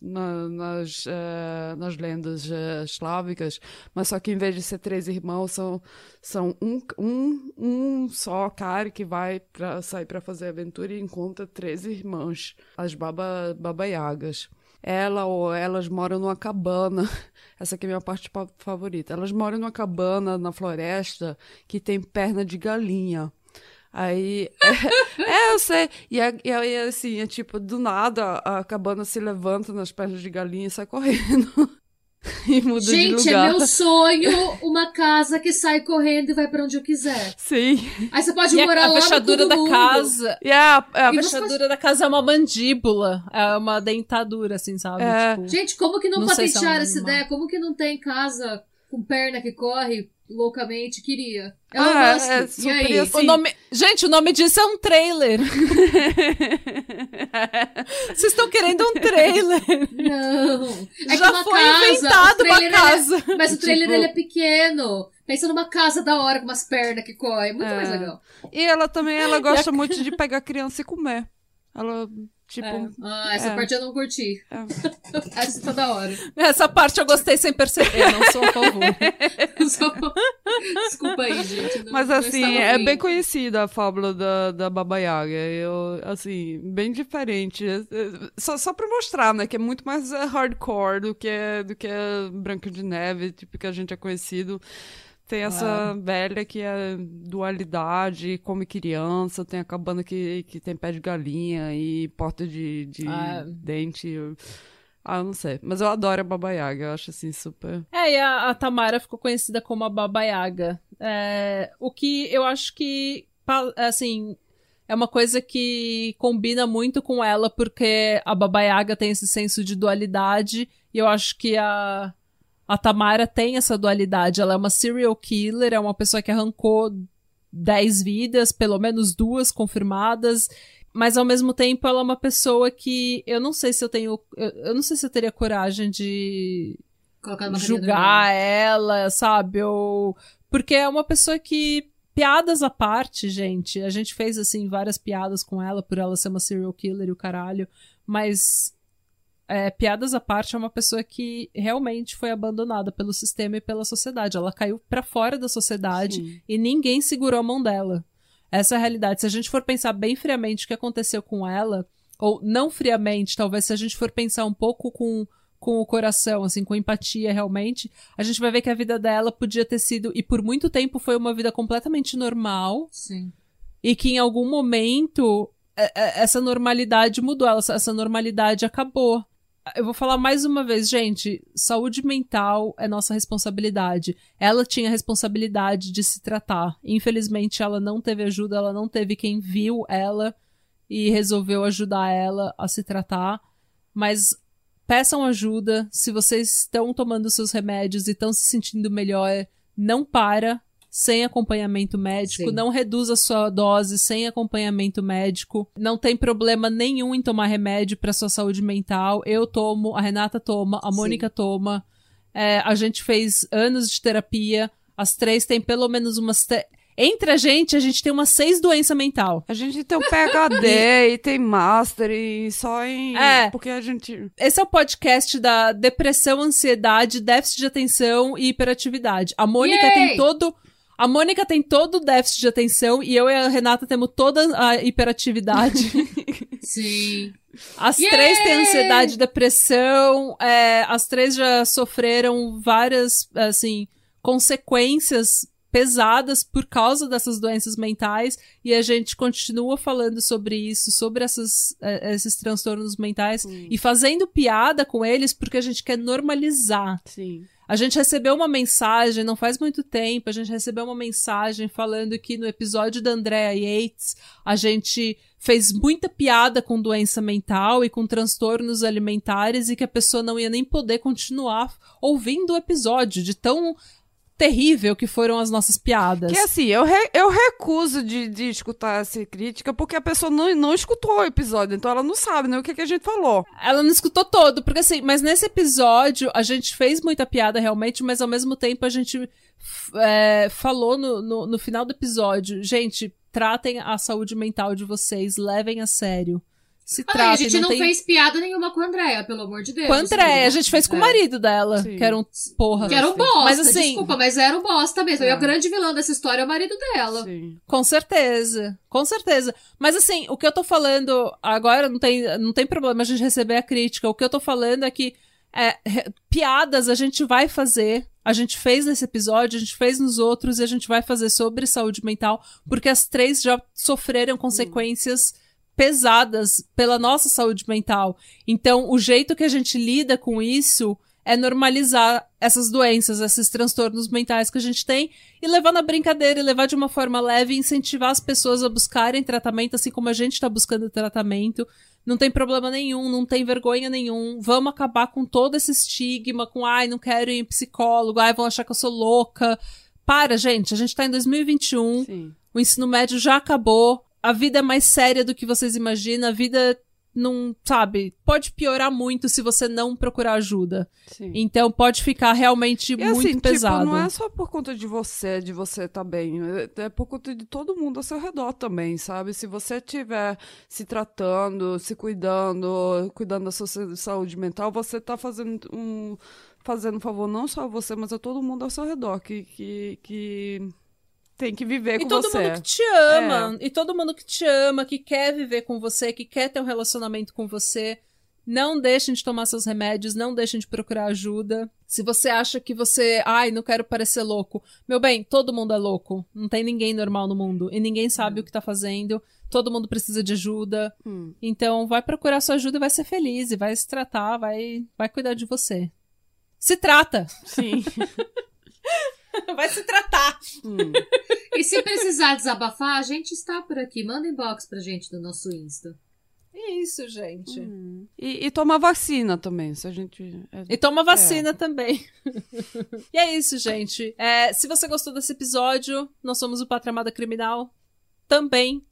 na- nas, eh, nas lendas eh, eslávicas, mas só que em vez de ser três irmãos, são, são um, um, um só cara que vai pra, sair para fazer aventura e encontra três irmãs, as baba, baba Yagas. Ela ou elas moram numa cabana. Essa aqui é a minha parte pa- favorita. Elas moram numa cabana na floresta que tem perna de galinha. Aí, é, é, eu sei. E, é- e aí, assim, é tipo, do nada a cabana se levanta nas pernas de galinha e sai correndo. e muda de Gente, é lugar. meu sonho uma casa que sai correndo e vai pra onde eu quiser. Sim. Aí você pode E a, morar a lá no fechadura da mundo. casa. E a, a, A E você fechadura da casa é uma mandíbula. É uma dentadura, assim, sabe? É. Tipo, Gente, como que não, Não se é um patentearam essa ideia? Como que não tem casa com perna que corre loucamente? Queria. Eu Ah, gosto. é e super aí? assim. o nome... Gente, o nome disso é um trailer. Vocês estão querendo um trailer. Não. É Já foi casa, inventado uma casa. ele é- mas o trailer Tipo- ele é pequeno. Pensa numa casa da hora com umas pernas que correm. Muito É. mais legal. E ela também, ela gosta muito de pegar criança e comer. Ela, tipo... É. Ah, essa É. parte eu não curti. É. Essa tá da hora. Essa parte eu gostei sem perceber, não sou a favor. Desculpa aí, gente. não- Mas assim, é ouvindo. bem conhecida a fábula da, da Baba Yaga. Eu, assim, bem diferente. É, é, Só, só pra mostrar, né? Que é muito mais é, hardcore do que, do que Branca de Neve, tipo, que a gente é conhecido. Tem essa velha que é dualidade, come criança, tem a cabana que, que tem pé de galinha e porta de, de Ah. dente. Ah, não sei. Mas eu adoro a Baba Yaga, eu acho assim super. É, e a, a Tamara ficou conhecida como a Baba Yaga. É, o que eu acho que, assim, é uma coisa que combina muito com ela, porque a Baba Yaga tem esse senso de dualidade, e eu acho que a, a Tamara tem essa dualidade. Ela é uma serial killer, é uma pessoa que arrancou 10 vidas, pelo menos duas confirmadas. Mas ao mesmo tempo ela é uma pessoa que eu não sei se eu tenho. Eu, eu não sei se eu teria coragem de julgar ela, sabe? Ou. Porque é uma pessoa que. Piadas à parte, gente. A gente fez, assim, várias piadas com ela por ela ser uma serial killer e o caralho. Mas é, piadas à parte, é uma pessoa que realmente foi abandonada pelo sistema e pela sociedade. Ela caiu para fora da sociedade Sim. e ninguém segurou a mão dela. Essa é a realidade. Se a gente for pensar bem friamente o que aconteceu com ela, ou não friamente, talvez se a gente for pensar um pouco com, com o coração, assim, com empatia realmente, a gente vai ver que a vida dela podia ter sido, e por muito tempo foi uma vida completamente normal, Sim. e que em algum momento é, é, essa normalidade mudou, essa, essa normalidade acabou. Eu vou falar mais uma vez, gente, saúde mental é nossa responsabilidade. Ela tinha a responsabilidade de se tratar. Infelizmente, ela não teve ajuda, ela não teve quem viu ela e resolveu ajudar ela a se tratar. Mas peçam ajuda. Se vocês estão tomando seus remédios e estão se sentindo melhor, não para sem acompanhamento médico, Sim. não reduz a sua dose sem acompanhamento médico. Não tem problema nenhum em tomar remédio para sua saúde mental. Eu tomo, a Renata toma, a Sim. Mônica toma. É, a gente fez anos de terapia. As três têm pelo menos umas. te- Entre a gente, a gente tem umas seis doenças mental. A gente tem o PHD e tem Master e só em. É. Porque a gente. Esse é o podcast da depressão, ansiedade, déficit de atenção e hiperatividade. A Mônica Yay! tem todo. A Mônica tem todo o déficit de atenção e eu e a Renata temos toda a hiperatividade. Sim. As Yay! três têm ansiedade e depressão. é, as três já sofreram várias, assim, consequências pesadas por causa dessas doenças mentais e a gente continua falando sobre isso, sobre essas, eh, esses transtornos mentais e fazendo piada com eles porque a gente quer normalizar. Sim. A gente recebeu uma mensagem, não faz muito tempo, a gente recebeu uma mensagem falando que no episódio da Andrea Yates, a gente fez muita piada com doença mental e com transtornos alimentares e que a pessoa não ia nem poder continuar ouvindo o episódio, de tão terrível que foram as nossas piadas. Que assim, eu, re- eu recuso de, de escutar essa crítica porque a pessoa não, não escutou o episódio, então ela não sabe né, o que, que a gente falou. Ela não escutou todo, porque assim, mas nesse episódio a gente fez muita piada realmente, mas ao mesmo tempo a gente é, falou no, no, no final do episódio, gente, tratem a saúde mental de vocês, levem a sério. Se Ah, e tratem, a gente não, tem... fez piada nenhuma com a Andrea, pelo amor de Deus. Com a Andréia, a gente fez com o É. marido dela, Sim. que era um porra. Que era um bosta, Mas assim- desculpa, mas era um bosta mesmo. E É. o grande vilão dessa história é o marido dela. Sim. Com certeza, com certeza. Mas assim, o que eu tô falando agora não tem, não tem problema a gente receber a crítica. O que eu tô falando é que é, piadas a gente vai fazer. A gente fez nesse episódio, a gente fez nos outros e a gente vai fazer sobre saúde mental, porque as três já sofreram consequências pesadas pela nossa saúde mental. Então, o jeito que a gente lida com isso é normalizar essas doenças, esses transtornos mentais que a gente tem e levar na brincadeira e levar de uma forma leve e incentivar as pessoas a buscarem tratamento, assim como a gente está buscando tratamento. Não tem problema nenhum, não tem vergonha nenhum. Vamos acabar com todo esse estigma, com ai, não quero ir em psicólogo, ai, vão achar que eu sou louca. Para, gente, a gente tá em 2021, Sim. o ensino médio já acabou, a vida é mais séria do que vocês imaginam, a vida não, sabe, pode piorar muito se você não procurar ajuda. Sim. Então pode ficar realmente E muito assim, pesado. tipo, não é só por conta de você, de você tá bem. É, é por conta de todo mundo ao seu redor também, sabe? Se você estiver se tratando, se cuidando, cuidando da sua sa- saúde mental, você tá fazendo um, fazendo um favor não só a você, mas a todo mundo ao seu redor que, que, que tem que viver E com todo você. mundo que te ama, e todo mundo que te ama, que quer viver com você, que quer ter um relacionamento com você, não deixem de tomar seus remédios, não deixem de procurar ajuda. Se você acha que você, ai, não quero parecer louco. Meu bem, todo mundo é louco. Não tem ninguém normal no mundo e ninguém sabe o que tá fazendo. Todo mundo precisa de ajuda. Hum. Então, vai procurar sua ajuda e vai ser feliz, e vai se tratar, vai, vai cuidar de você. Se trata! Sim. vai se tratar! Hum. E se precisar desabafar, a gente está por aqui. Manda inbox pra gente do nosso Insta. É isso, gente. Hum. E, e tomar vacina também, se a gente. é- E toma vacina também. e é isso, gente. É, se você gostou desse episódio, nós somos o Patramada Criminal. Também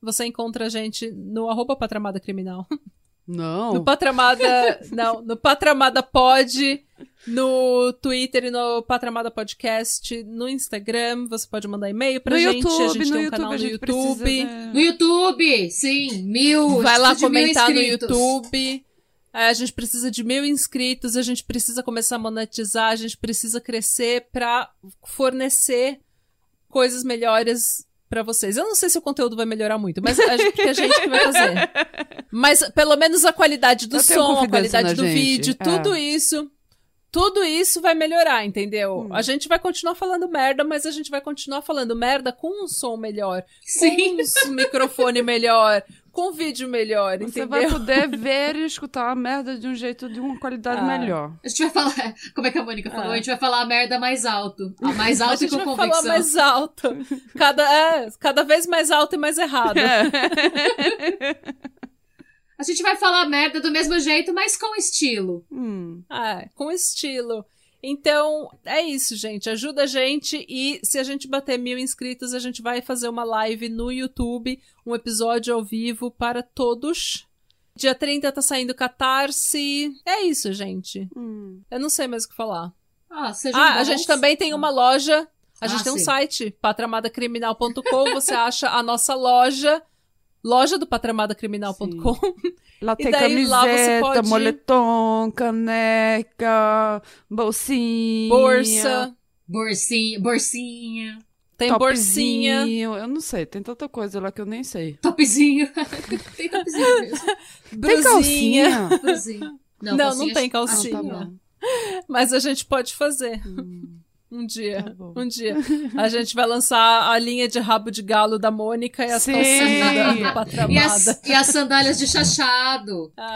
você encontra a gente no arroba Patramada Criminal. Não. No Patramada. não, no Patramada Pod, no Twitter e no Patramada Podcast, no Instagram. Você pode mandar e-mail pra no gente. YouTube, a gente no tem um YouTube, canal no gente precisa YouTube. ver. No YouTube, sim, mil. Vai lá comentar no. YouTube. É, a gente precisa de mil inscritos, a gente precisa começar a monetizar, a gente precisa crescer pra fornecer coisas melhores pra vocês. Eu não sei se o conteúdo vai melhorar muito, mas a gente, porque a gente que vai fazer. Mas pelo menos a qualidade do Eu som, a qualidade do gente, vídeo, é. tudo isso. Tudo isso vai melhorar, entendeu? Hum. A gente vai continuar falando merda, mas a gente vai continuar falando merda com um som melhor, Sim. com um microfone melhor, com vídeo melhor, Você entendeu? vai poder ver e escutar a merda de um jeito de uma qualidade Ah. melhor. A gente vai falar. Como é que a Mônica falou? Ah. A gente vai falar a merda mais alto. A mais A alta e gente com vai convicção. falar mais alto. Cada, é, cada vez mais alto e mais errado. A gente vai falar merda do mesmo jeito, mas com estilo. Hum. É, com estilo. Então, é isso, gente. Ajuda a gente e se a gente bater mil inscritos, a gente vai fazer uma live no YouTube, um episódio ao vivo para todos. Dia 30 tá saindo Catarse. É isso, gente. Hum. Eu não sei mais o que falar. Ah, Ah, a gente também tem uma loja. A Ah, gente tem um sim. site, patramadacriminal.com. Você acha a nossa loja, loja do patramadacriminal.com. Lá E tem daí lá você camiseta, pode- moletom, caneca, bolsinha. Bolsa, Borsinha, borsinha, tem borsinha. topzinho. Eu não sei, tem tanta coisa lá que eu nem sei. topzinho. tem topzinho mesmo. Tem calcinha? Não, não calcinha- tem acho- calcinha. Ah, tá não. Mas a gente pode fazer. Um dia. Tá um dia. A gente vai lançar a linha de rabo de galo da Mônica e as Sim. calcinhas da E as, e as sandálias de chachado. Ah.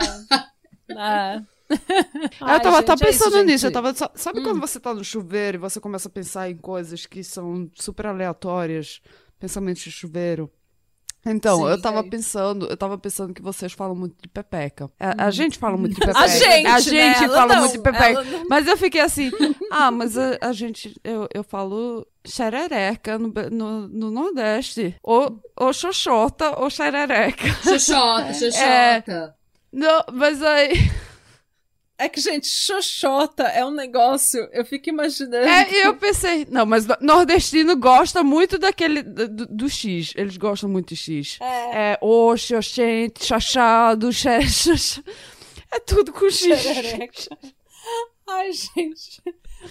Ah. eu tava Ai, tá gente, é isso, pensando nisso. Eu tava, sa- sabe Hum. quando você tá no chuveiro e você começa a pensar em coisas que são super aleatórias? Pensamentos de chuveiro. Então, Sim, eu tava sei. pensando, eu tava pensando que vocês falam muito de pepeca. A, a gente fala muito de pepeca. A gente, a né? gente Ela fala não, muito de pepeca. não- Mas eu fiquei assim, ah, mas a, a gente, eu, eu falo xerereca no, no, no Nordeste. Ou, ou xoxota ou xerereca. Xoxota, xoxota. Não, mas aí... É que, gente, xoxota é um negócio. Eu fico imaginando. É, e eu pensei, não, mas no- nordestino gosta muito daquele, do, do- X. Eles gostam muito de X. É. É, oxe, oxente, chachado, xe, xe- É tudo com X. Xerereca. Ai, gente.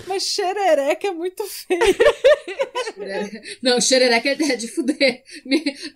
Mas xerereca é muito feio. Não, xerereca é de fuder.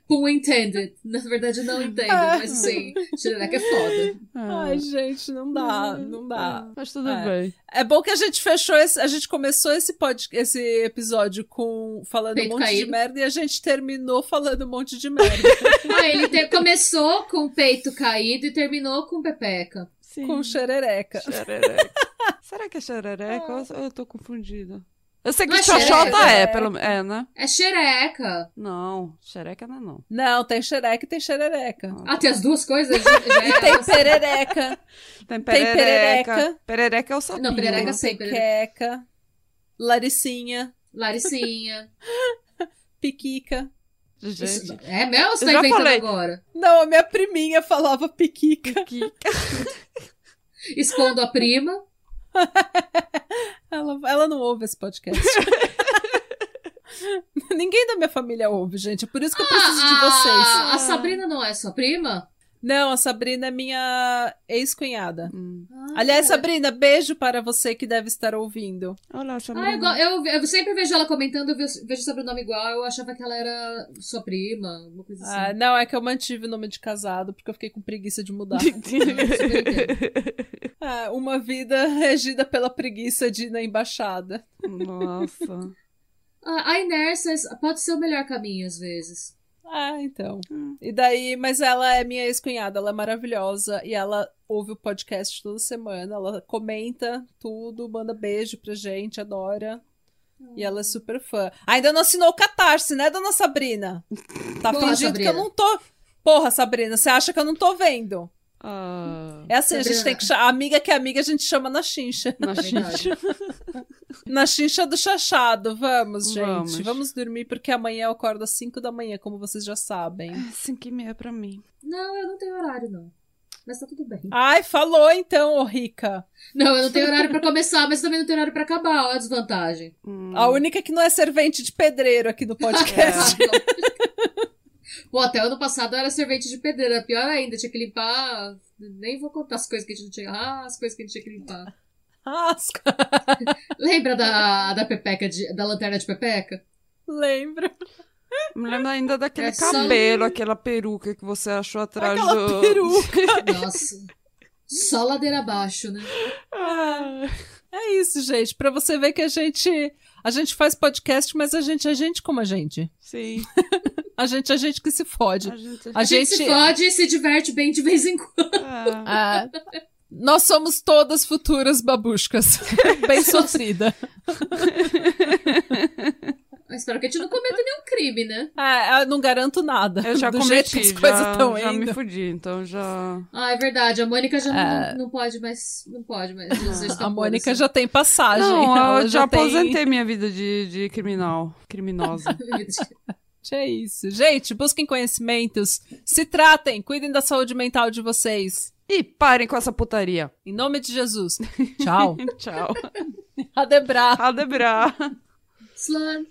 Pun intended. Na verdade, não entendo, mas sim. Xerereca é foda. Ai, gente, não dá, não dá. Mas tudo É. bem. É bom que a gente fechou esse, a gente começou esse pod, esse episódio com falando Peito um monte de caído. merda e a gente terminou falando um monte de merda Ah, ele te- começou com o peito caído e terminou com pepeca. Sim. com xerereca. Xerereca. Será que é xerereca? Ou eu tô confundida? Eu sei que Não é xoxota xereca, é, é. pelo É, né? É xereca. Não, xereca não é não. Não, tem xereca e tem xerereca. Ah, tem as duas coisas? Já, já é- Tem perereca, Tem perereca. perereca. Perereca é o sapinho. Não, perereca tem sim, perereca. laricinha, Laricinha. piquica. Isso- Gente, é mesmo você tá inventando falei. agora? Não, a minha priminha falava piquica. que... Expondo a prima. Ela, ela não ouve esse podcast. Ninguém da minha família ouve, gente. É por isso que eu preciso de Ah, vocês. A Sabrina não é sua prima? Não, a Sabrina é minha ex-cunhada. Hum. Ah, Aliás, Sabrina, beijo para você que deve estar ouvindo. Olha, Ah, eu, Sabrina. go- eu, eu sempre vejo ela comentando, eu vejo, vejo sobrenome igual, eu achava que ela era sua prima, uma coisa assim. Ah, não, é que eu mantive o nome de casado porque eu fiquei com preguiça de mudar. Ah, uma vida regida pela preguiça de ir na embaixada. Nossa. Ah, a inércia pode ser o melhor caminho, às vezes. Ah, então. Hum. E daí, mas ela é minha ex-cunhada, ela é maravilhosa e ela ouve o podcast toda semana, ela comenta tudo, manda beijo pra gente, adora. E ela é super fã. Ainda não assinou o Catarse, né, dona Sabrina? Tá Porra, fingindo Sabrina. que eu não tô. Porra, Sabrina, você acha que eu não tô vendo? Ah, É assim, a gente Sabrina. tem que chamar. Amiga que é amiga, a gente chama na chincha. na chincha do chachado. Vamos, gente. Vamos. Vamos, dormir, porque amanhã eu acordo às 5 da manhã, como vocês já sabem. Cinco e meia pra mim. Não, eu não tenho horário, não. Mas tá tudo bem. Ai, falou então, ô rica. Não, eu não tenho horário pra começar, mas também não tenho horário pra acabar. Olha a desvantagem. Hum. A única que não é servente de pedreiro aqui no podcast. Ah, Pô, até ano passado eu era servente de pedreira. Pior ainda, tinha que limpar. Nem vou contar as coisas que a gente não tinha. Ah, as coisas que a gente tinha que limpar. Lembra da, da Pepeca, de- da lanterna de Pepeca? Lembro. Me lembro ainda daquele É só- cabelo, aquela peruca que você achou atrás Aquela do. peruca. Nossa. Só ladeira abaixo, né? É isso, gente. Pra você ver que a gente. A gente faz podcast, mas a gente é gente como a gente. Sim. A gente é gente que se fode. A gente. A A gente, se fode e se diverte bem de vez em quando. É. É, nós somos todas futuras babushkas. Bem sofrida. Espero que a gente não cometa nenhum crime, né? É, eu não garanto nada. Eu já Do cometi, jeito que as coisas já, estão já me indo. fudi, então já. Ah, é verdade. A Mônica já É. não, não pode mais. Não pode mais. Tá A Mônica pura, já tem passagem. Não, ela eu já tem- aposentei minha vida de, de criminal. Criminosa. É isso. Gente, busquem conhecimentos. Se tratem. Cuidem da saúde mental de vocês. e parem com essa putaria. Em nome de Jesus. Tchau. Tchau. Adebra. Adebrar. Slan.